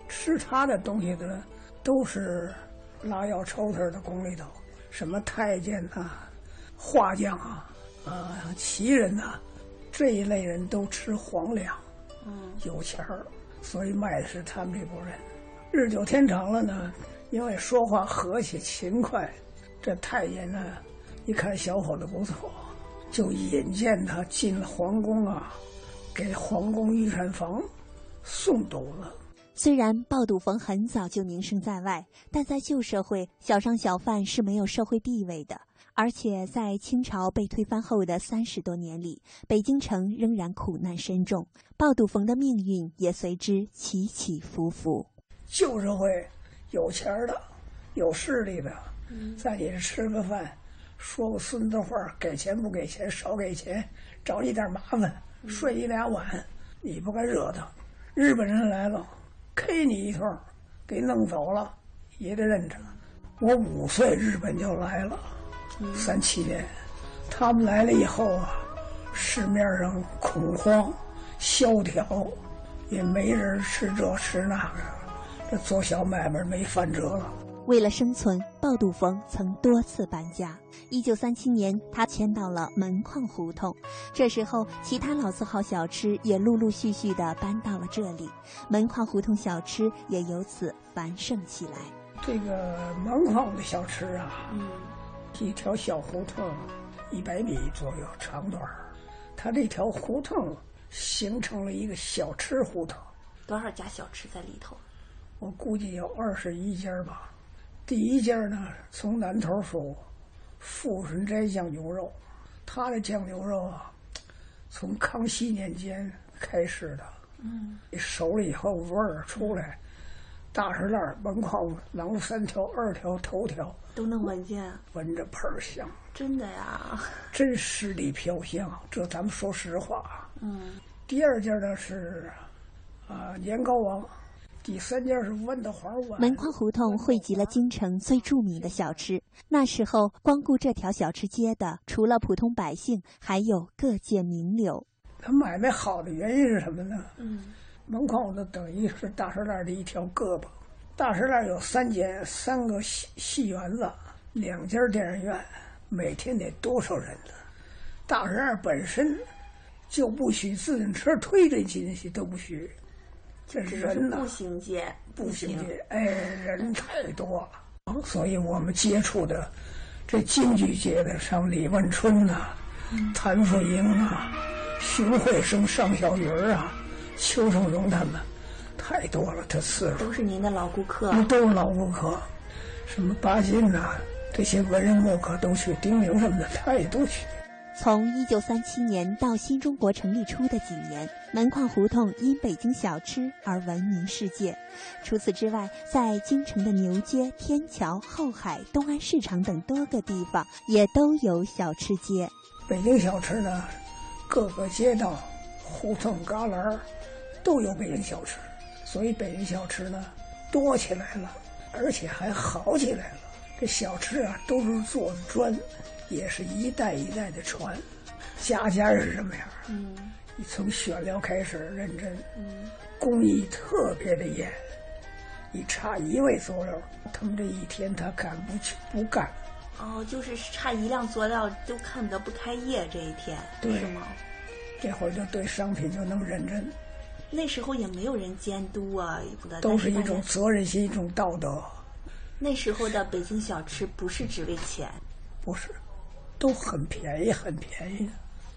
吃他的东西的都是拉药抽头的宫里头，什么太监呐、画匠啊、啊奇人呐，这一类人都吃皇粮。有钱儿，所以卖的是他们这波人。日久天长了呢，因为说话和气勤快，这太爷呢一看小伙子不错，就引荐他进了皇宫啊，给皇宫御膳房送肚子。虽然爆肚冯很早就名声在外，但在旧社会，小商小贩是没有社会地位的。而且在清朝被推翻后的三十多年里，北京城仍然苦难深重，鲍笃冯的命运也随之起起伏伏。旧社会有钱的、有势力的，在你这吃个饭，说个孙子话，给钱不给钱，少给钱，找你点麻烦，睡你俩碗，你不该惹他。日本人来了，K 你一通，给弄走了，也得认着。我五岁，日本就来了。三七年，他们来了以后啊，市面上恐慌、萧条，也没人吃这吃那个，这做小买卖没饭辙了。为了生存，鲍杜峰曾多次搬家。一九三七年，他迁到了门框胡同，这时候其他老字号小吃也陆陆续续地搬到了这里，门框胡同小吃也由此繁盛起来。这个门框的小吃啊，嗯。一条小胡同，一百米左右长短儿。它这条胡同形成了一个小吃胡同。多少家小吃在里头？我估计有二十一家吧。第一家呢，从南头数，富顺斋酱牛肉。他的酱牛肉啊，从康熙年间开始的。嗯。熟了以后味儿出来。大石烂门框狼三条二条头条都能闻见，闻着喷儿香，真的呀，真十里飘香。这咱们说实话。嗯。第二件呢是啊年糕王，第三件是豌豆黄碗。门框胡同汇集了京城最著名的小吃。那时候光顾这条小吃街的，除了普通百姓，还有各界名流。他买卖好的原因是什么呢？嗯。门框子等于是大栅栏的一条胳膊。大石栏有三间，三个戏戏园子，两家电影院，每天得多少人呢？大石栏本身就不许自行车推着进去，都不许。这人呢？步行街，步行街，哎，人太多了。所以我们接触的这京剧界的，像李万春呐、谭富英啊、荀慧生、尚小云啊。邱胜荣他们太多了，这次数都是您的老顾客，都是老顾客，什么巴金呐，这些文人墨客都去，丁玲什么的他也都去。从一九三七年到新中国成立初的几年，门框胡同因北京小吃而闻名世界。除此之外，在京城的牛街、天桥、后海、东安市场等多个地方也都有小吃街。北京小吃呢，各个街道、胡同旮旯。都有北京小吃，所以北京小吃呢多起来了，而且还好起来了。这小吃啊都是做的砖，也是一代一代的传。家家是什么样？嗯，你从选料开始认真，嗯，工艺特别的严。你差一味佐料，他们这一天他干不去不干。哦，就是差一辆佐料都看得不开业这一天，对吗？这会儿就对商品就那么认真。那时候也没有人监督啊，都是一种责任心，一种道德。那时候的北京小吃不是只为钱，不是，都很便宜，很便宜。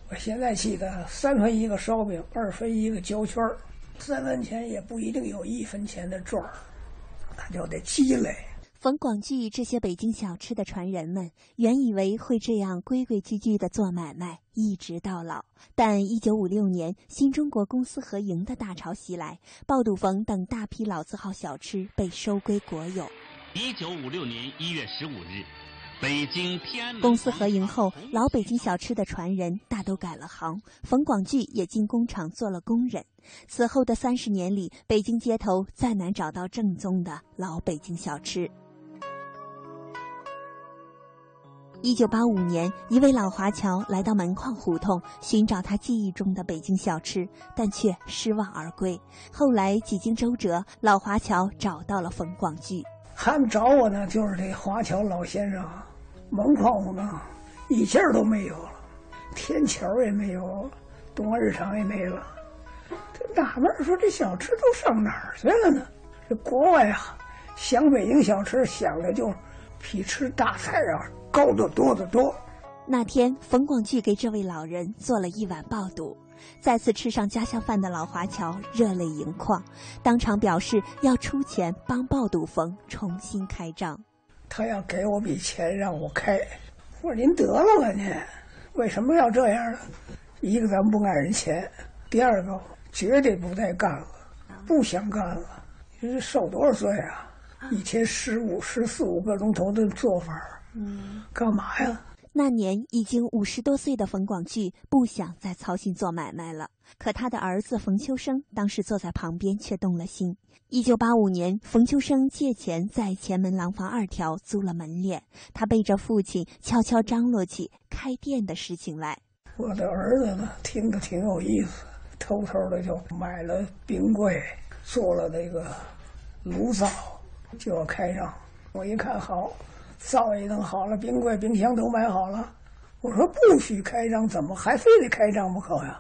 我现在记得三分一个烧饼，二分一个胶圈三分钱也不一定有一分钱的赚儿，那就得积累。冯广聚这些北京小吃的传人们，原以为会这样规规矩矩的做买卖，一直到老。但一九五六年，新中国公私合营的大潮袭来，爆肚冯等大批老字号小吃被收归国有。一九五六年一月十五日，北京天安门公私合营后，老北京小吃的传人大都改了行，冯广聚也进工厂做了工人。此后的三十年里，北京街头再难找到正宗的老北京小吃。一九八五年，一位老华侨来到门框胡同寻找他记忆中的北京小吃，但却失望而归。后来几经周折，老华侨找到了冯广聚。他们找我呢，就是这华侨老先生。门框胡同一件都没有了，天桥也没有，东安市场也没了。这纳闷说：“这小吃都上哪儿去了呢？”这国外啊，想北京小吃想的就比吃大菜啊。高得多得多。那天，冯广聚给这位老人做了一碗爆肚。再次吃上家乡饭的老华侨热泪盈眶，当场表示要出钱帮爆肚冯重新开张。他要给我笔钱让我开，我说您得了吧您，为什么要这样呢？一个咱们不爱人钱，第二个绝对不再干了，不想干了。你这受多少罪啊？一天十五、十四五个钟头的做法，嗯，干嘛呀？那年已经五十多岁的冯广聚不想再操心做买卖了，可他的儿子冯秋生当时坐在旁边却动了心。一九八五年，冯秋生借钱在前门廊坊二条租了门脸，他背着父亲悄悄张罗起开店的事情来。我的儿子呢，听着挺有意思，偷偷的就买了冰柜，做了那个炉灶，就要开张。我一看好。灶也弄好了，冰柜、冰箱都买好了。我说不许开张，怎么还非得开张不可呀？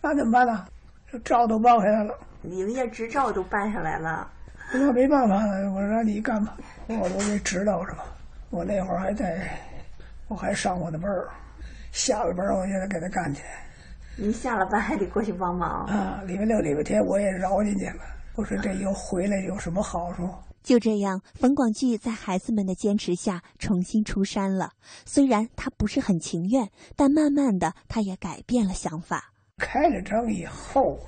那怎么办呢？这照都办下来了，营业执照都办下来了。那没办法了，我说你干吧，我都得知道是吧？我那会儿还在，我还上我的班儿，下了班我就得给他干去。您下了班还得过去帮忙啊？礼拜六、礼拜天我也饶进去了。我说这又回来有什么好处？就这样，冯广聚在孩子们的坚持下重新出山了。虽然他不是很情愿，但慢慢的他也改变了想法。开了张以后，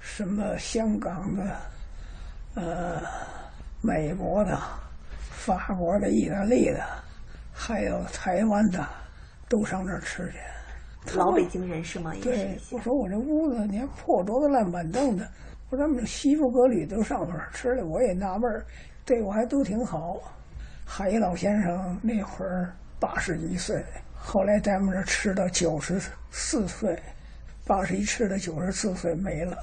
什么香港的、呃，美国的、法国的、意大利的，还有台湾的，都上这儿吃去。老北京人是吗？对，我说我这屋子，你看破桌子烂板凳的，我说咱们媳妇搁里都上这儿吃了，我也纳闷儿。对我还都挺好，海一老先生那会儿八十一岁，后来在我们这吃到九十四岁，八十一吃到九十四岁没了。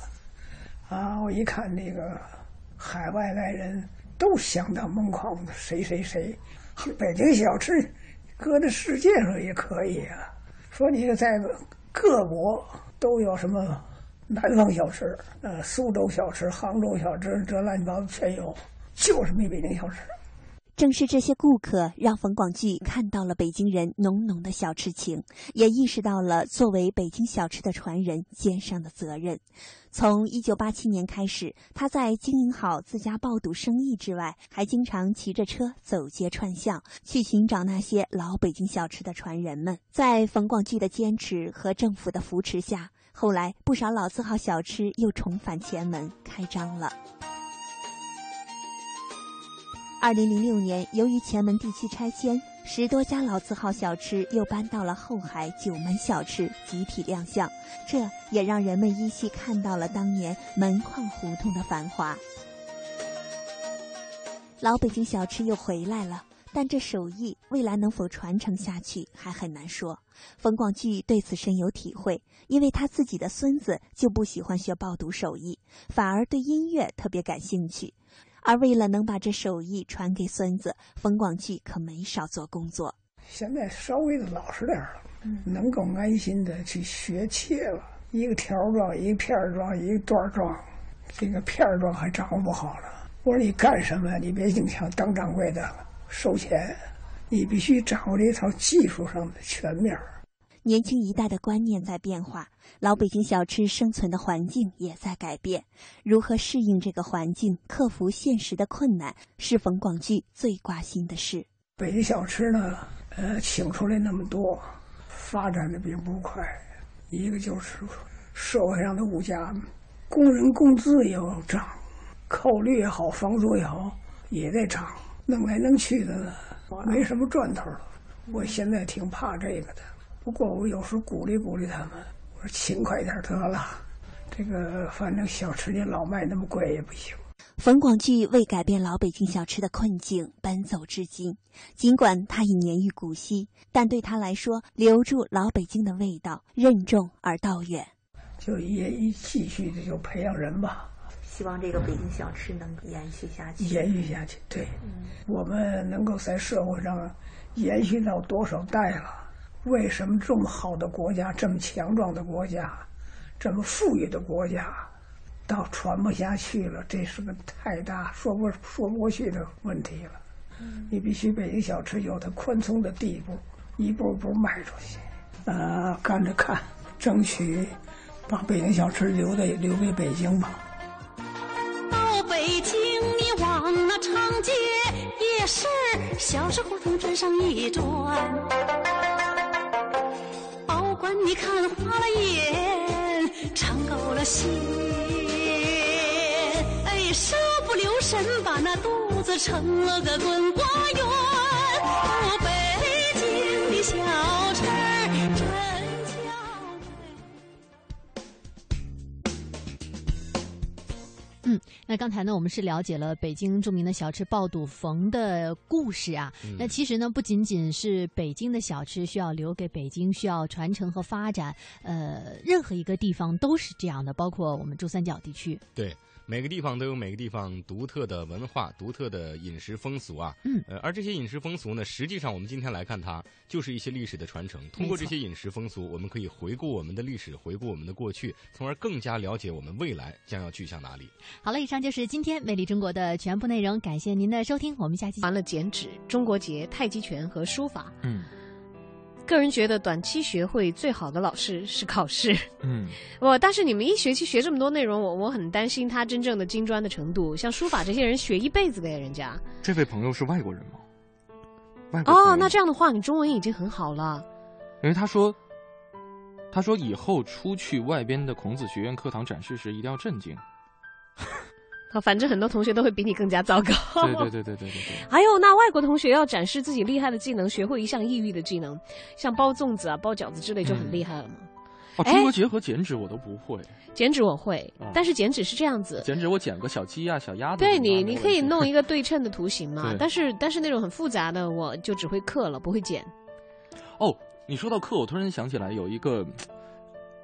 啊，我一看那个海外来人都相当疯狂的，谁谁谁，北京小吃搁在世界上也可以啊。说你在各国都有什么南方小吃，呃，苏州小吃、杭州小吃，这乱七八糟全有。就是没北京小吃。正是这些顾客让冯广聚看到了北京人浓浓的小吃情，也意识到了作为北京小吃的传人肩上的责任。从一九八七年开始，他在经营好自家爆肚生意之外，还经常骑着车走街串巷，去寻找那些老北京小吃的传人们。在冯广聚的坚持和政府的扶持下，后来不少老字号小吃又重返前门开张了。二零零六年，由于前门地区拆迁，十多家老字号小吃又搬到了后海九门小吃集体亮相，这也让人们依稀看到了当年门框胡同的繁华。老北京小吃又回来了，但这手艺未来能否传承下去还很难说。冯广聚对此深有体会，因为他自己的孙子就不喜欢学爆肚手艺，反而对音乐特别感兴趣。而为了能把这手艺传给孙子，冯广聚可没少做工作。现在稍微的老实点了，能够安心的去学切了。一个条状，一个片状，一个段状，这个片状还掌握不好了。我说你干什么？你别净想当掌柜的收钱，你必须掌握这一套技术上的全面。年轻一代的观念在变化，老北京小吃生存的环境也在改变。如何适应这个环境，克服现实的困难，是冯广聚最挂心的事。北京小吃呢，呃，请出来那么多，发展的并不快。一个就是社会上的物价，工人工资也要涨，扣率也好，房租也好，也在涨，弄来弄去的，没什么赚头。我现在挺怕这个的。不过我有时候鼓励鼓励他们，我说勤快点得了，这个反正小吃你老卖那么贵也不行。冯广聚为改变老北京小吃的困境奔走至今，尽管他已年逾古稀，但对他来说，留住老北京的味道任重而道远。就也继续的就培养人吧，希望这个北京小吃能延续下去。延续下去，对，我们能够在社会上延续到多少代了？为什么这么好的国家，这么强壮的国家，这么富裕的国家，到传不下去了？这是个太大说不说不过去的问题了。你必须北京小吃有它宽松的地步，一步步迈出去。呃，干着看，争取把北京小吃留在留给北京吧。到北京，你往那长街夜市、小吃胡同转上一转。你看花了眼，尝够了鲜。哎，稍不留神，把那肚子撑了个滚瓜圆。哦，北那刚才呢，我们是了解了北京著名的小吃爆肚冯的故事啊。嗯那其实呢，不仅仅是北京的小吃需要留给北京，需要传承和发展。呃，任何一个地方都是这样的，包括我们珠三角地区。对，每个地方都有每个地方独特的文化、独特的饮食风俗啊。嗯，呃，而这些饮食风俗呢，实际上我们今天来看它，就是一些历史的传承。通过这些饮食风俗，我们可以回顾我们的历史，回顾我们的过去，从而更加了解我们未来将要去向哪里。好了，以上就是今天《魅力中国》的全部内容，感谢您的收听，我们下期完了剪纸、中国结、太极拳和书法。嗯，个人觉得短期学会最好的老师是考试。嗯，我但是你们一学期学这么多内容，我我很担心他真正的精专的程度。像书法这些人学一辈子的呀，人家。这位朋友是外国人吗？外国哦，那这样的话，你中文已经很好了。因为他说，他说以后出去外边的孔子学院课堂展示时，一定要镇静。啊，反正很多同学都会比你更加糟糕。对对对对对对对。还有，那外国同学要展示自己厉害的技能，学会一项异域的技能，像包粽子啊、包饺子之类就很厉害了嘛。哦，哎中国结和剪纸我都不会。剪纸我会，啊但是剪纸是这样子。剪纸我剪个小鸡啊、小鸭子。对你，你可以弄 一个对称的图形嘛，但是但是那种很复杂的，我就只会刻了，不会剪。哦，你说到刻，我突然想起来有一个，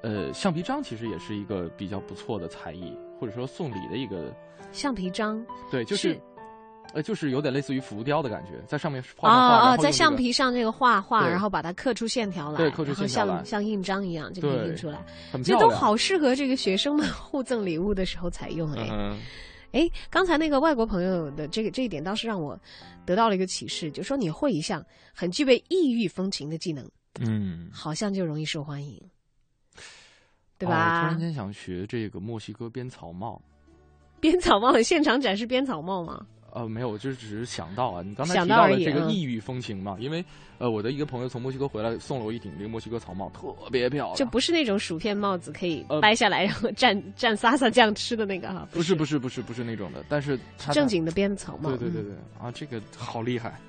呃，橡皮章其实也是一个比较不错的才艺，或者说送礼的一个，橡皮章对，就是，是呃，就是有点类似于浮雕的感觉，在上面画画，然啊，后用这在橡皮上这个画画，然后把它刻出线条来，对刻出线条来像像印章一样就可以印出来，这都好适合这个学生们 互赠礼物的时候采用哎。嗯哎，刚才那个外国朋友的这个这一点倒是让我得到了一个启示，就说你会一项很具备异域风情的技能，嗯，好像就容易受欢迎，对哦我突然？间想学这个墨西哥编草帽。编草帽，现场展示编草帽吗？呃，没有，我就只是想到啊，你刚才想提到了这个异域风情嘛，因为呃，我的一个朋友从墨西哥回来，送了我一顶这个墨西哥草帽，特别漂亮。就不是那种薯片帽子可以呃掰下来然后蘸蘸撒撒酱吃的那个哈，不是不是不是不是那种的，但是正经的编草帽。嗯对对对对啊，这个好厉害。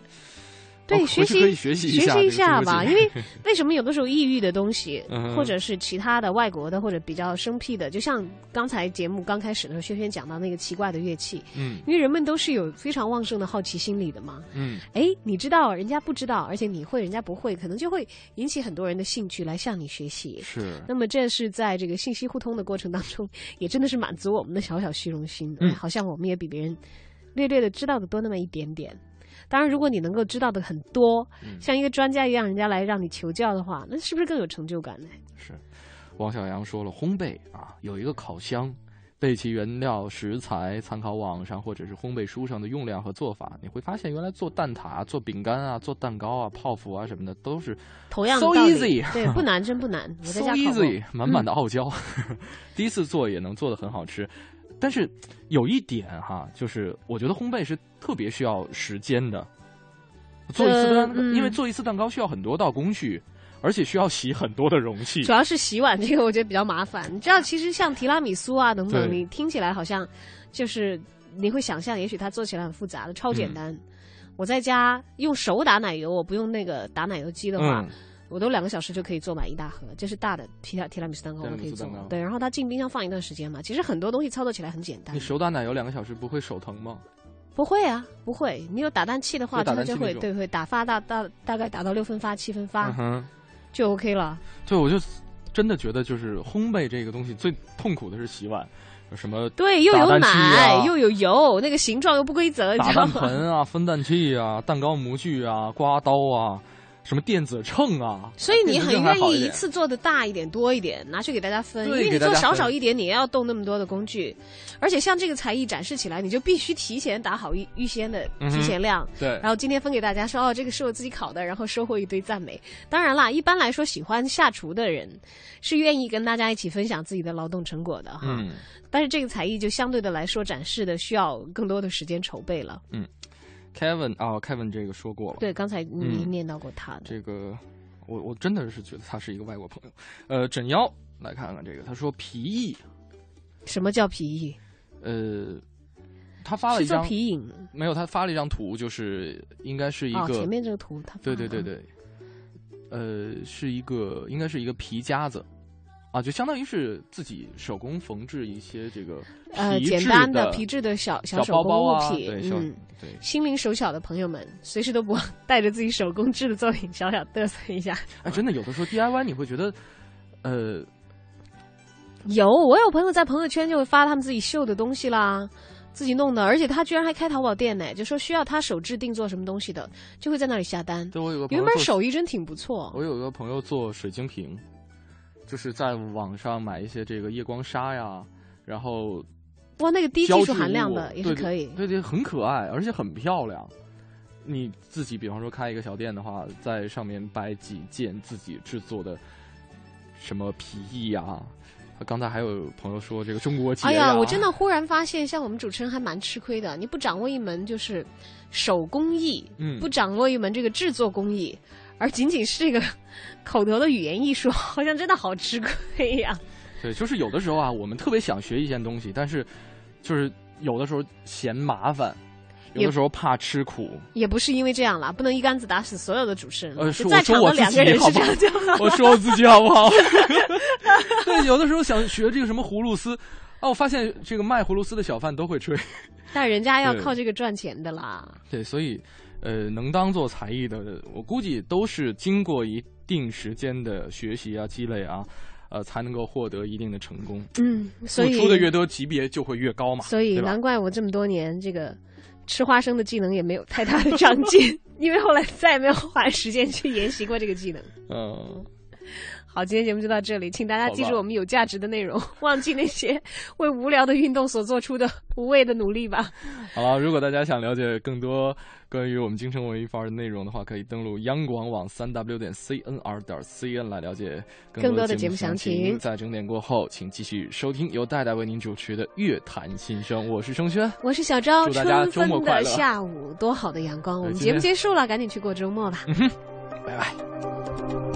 对，哦学习学习一下吧，因为 为什么有的时候抑郁的东西，嗯或者是其他的外国的或者比较生僻的，就像刚才节目刚开始的时候，轩轩讲到那个奇怪的乐器，嗯因为人们都是有非常旺盛的好奇心理的嘛。嗯哎，你知道，人家不知道，而且你会，人家不会，可能就会引起很多人的兴趣来向你学习。是那么这是在这个信息互通的过程当中，也真的是满足我们的小小虚荣心的，嗯好像我们也比别人略略的知道的多那么一点点。当然，如果你能够知道的很多，嗯像一个专家一样，人家来让你求教的话，那是不是更有成就感呢？是。王小阳说了，烘焙啊，有一个烤箱，备齐原料食材，参考网上或者是烘焙书上的用量和做法，你会发现原来做蛋挞、做饼干啊、做蛋糕啊、泡芙啊什么的都是同样的 so easy，对，不难，真不难。so easy，满满的嗯 傲娇，第一次做也能做的很好吃。但是有一点哈，就是我觉得烘焙是特别需要时间的。做一次呃蛋，嗯因为做一次蛋糕需要很多道工序，而且需要洗很多的容器。主要是洗碗这个，我觉得比较麻烦。你知道，其实像提拉米苏啊等等，你听起来好像就是你会想象，也许它做起来很复杂的，超嗯简单。我在家用手打奶油，我不用那个打奶油机的话，嗯我都两个小时就可以做满一大盒，这是大的提拉提拉米苏蛋糕，我可以做。对，然后它进冰箱放一段时间嘛。其实很多东西操作起来很简单你。手打奶油两个小时不会手疼吗？不会啊，不会。你有打蛋器的话，有打它就会对会打发大大大概打到六分发七分发、就 OK 了。对，我就真的觉得就是烘焙这个东西最痛苦的是洗碗，有什么对，又有奶、啊又有油，那个形状又不规则，你打知道吗？蛋盆啊、分蛋器啊、蛋糕模具啊、刮刀啊、什么电子秤啊，所以你很愿意一次做的大一点、多一点，拿去给大家分。因为你做少少一点，你也要动那么多的工具，而且像这个才艺展示起来，你就必须提前打好预预先的提前量。对然后今天分给大家说，哦，这个是我自己烤的，然后收获一堆赞美。当然啦，一般来说，喜欢下厨的人是愿意跟大家一起分享自己的劳动成果的哈。嗯但是这个才艺就相对的来说，展示的需要更多的时间筹备了。嗯，Kevin 啊、k e v i n 这个说过了，对，刚才你嗯。念到过他的。这个我我真的是觉得他是一个外国朋友。呃，枕腰来看看这个，他说皮艺，什么叫皮艺？呃，他发了一张皮影。没有，他发了一张图，就是应该是一个、哦，前面这个图他对对对对，呃，是一个应该是一个皮夹子，啊，就相当于是自己手工缝制一些这个呃简单的皮质的小小手工包包啊，物品，对，嗯，对。心灵手巧的朋友们，随时都不忘 带着自己手工制的作品小小嘚瑟一下。哎，真的有的时候 DIY 你会觉得，呃，有，我有朋友在朋友圈就会发他们自己绣的东西啦，自己弄的，而且他居然还开淘宝店呢，就说需要他手制定做什么东西的，就会在那里下单。对我有个朋友原本手艺真挺不错。我有一个朋友做水晶瓶，就是在网上买一些这个夜光纱呀，然后哇，那个低技术含量的也是可以。对对，很可爱，而且很漂亮。你自己比方说开一个小店的话，在上面摆几件自己制作的什么皮衣呀。刚才还有朋友说这个中国结哎呀，我真的忽然发现，像我们主持人还蛮吃亏的。你不掌握一门就是手工艺，嗯不掌握一门这个制作工艺，而仅仅是这个 口头的语言艺术，好像真的好吃亏呀、对，就是有的时候啊，我们特别想学一件东西，但是就是有的时候嫌麻烦，有的时候怕吃苦。也不是因为这样啦，不能一竿子打死所有的主持人。呃，就是在我说我自己好不好？我说我自己好不好？对，有的时候想学这个什么葫芦丝，啊，我发现这个卖葫芦丝的小贩都会吹。但人家要靠这个赚钱的啦。对，所以呃，能当做才艺的，我估计都是经过一定时间的学习啊、积累啊，呃，才能够获得一定的成功。嗯，所以付出的越多，级别就会越高嘛。所以难怪我这么多年这个吃花生的技能也没有太大的长进，因为后来再也没有花时间去研习过这个技能。嗯。好，今天节目就到这里，请大家记住我们有价值的内容，忘记那些为无聊的运动所做出的无谓的努力吧。好了，如果大家想了解更多关于我们京城文艺范儿的内容的话，可以登录央广网三 w 点 cnr 点 cn 来了解更多的节目详详情。在整点过后，请继续收听由戴戴为您主持的《乐坛新生》，我是盛轩，我是小昭，祝大家春分的周末快乐，下午多好的阳光，我们节目结束了，赶紧去过周末吧。嗯拜拜。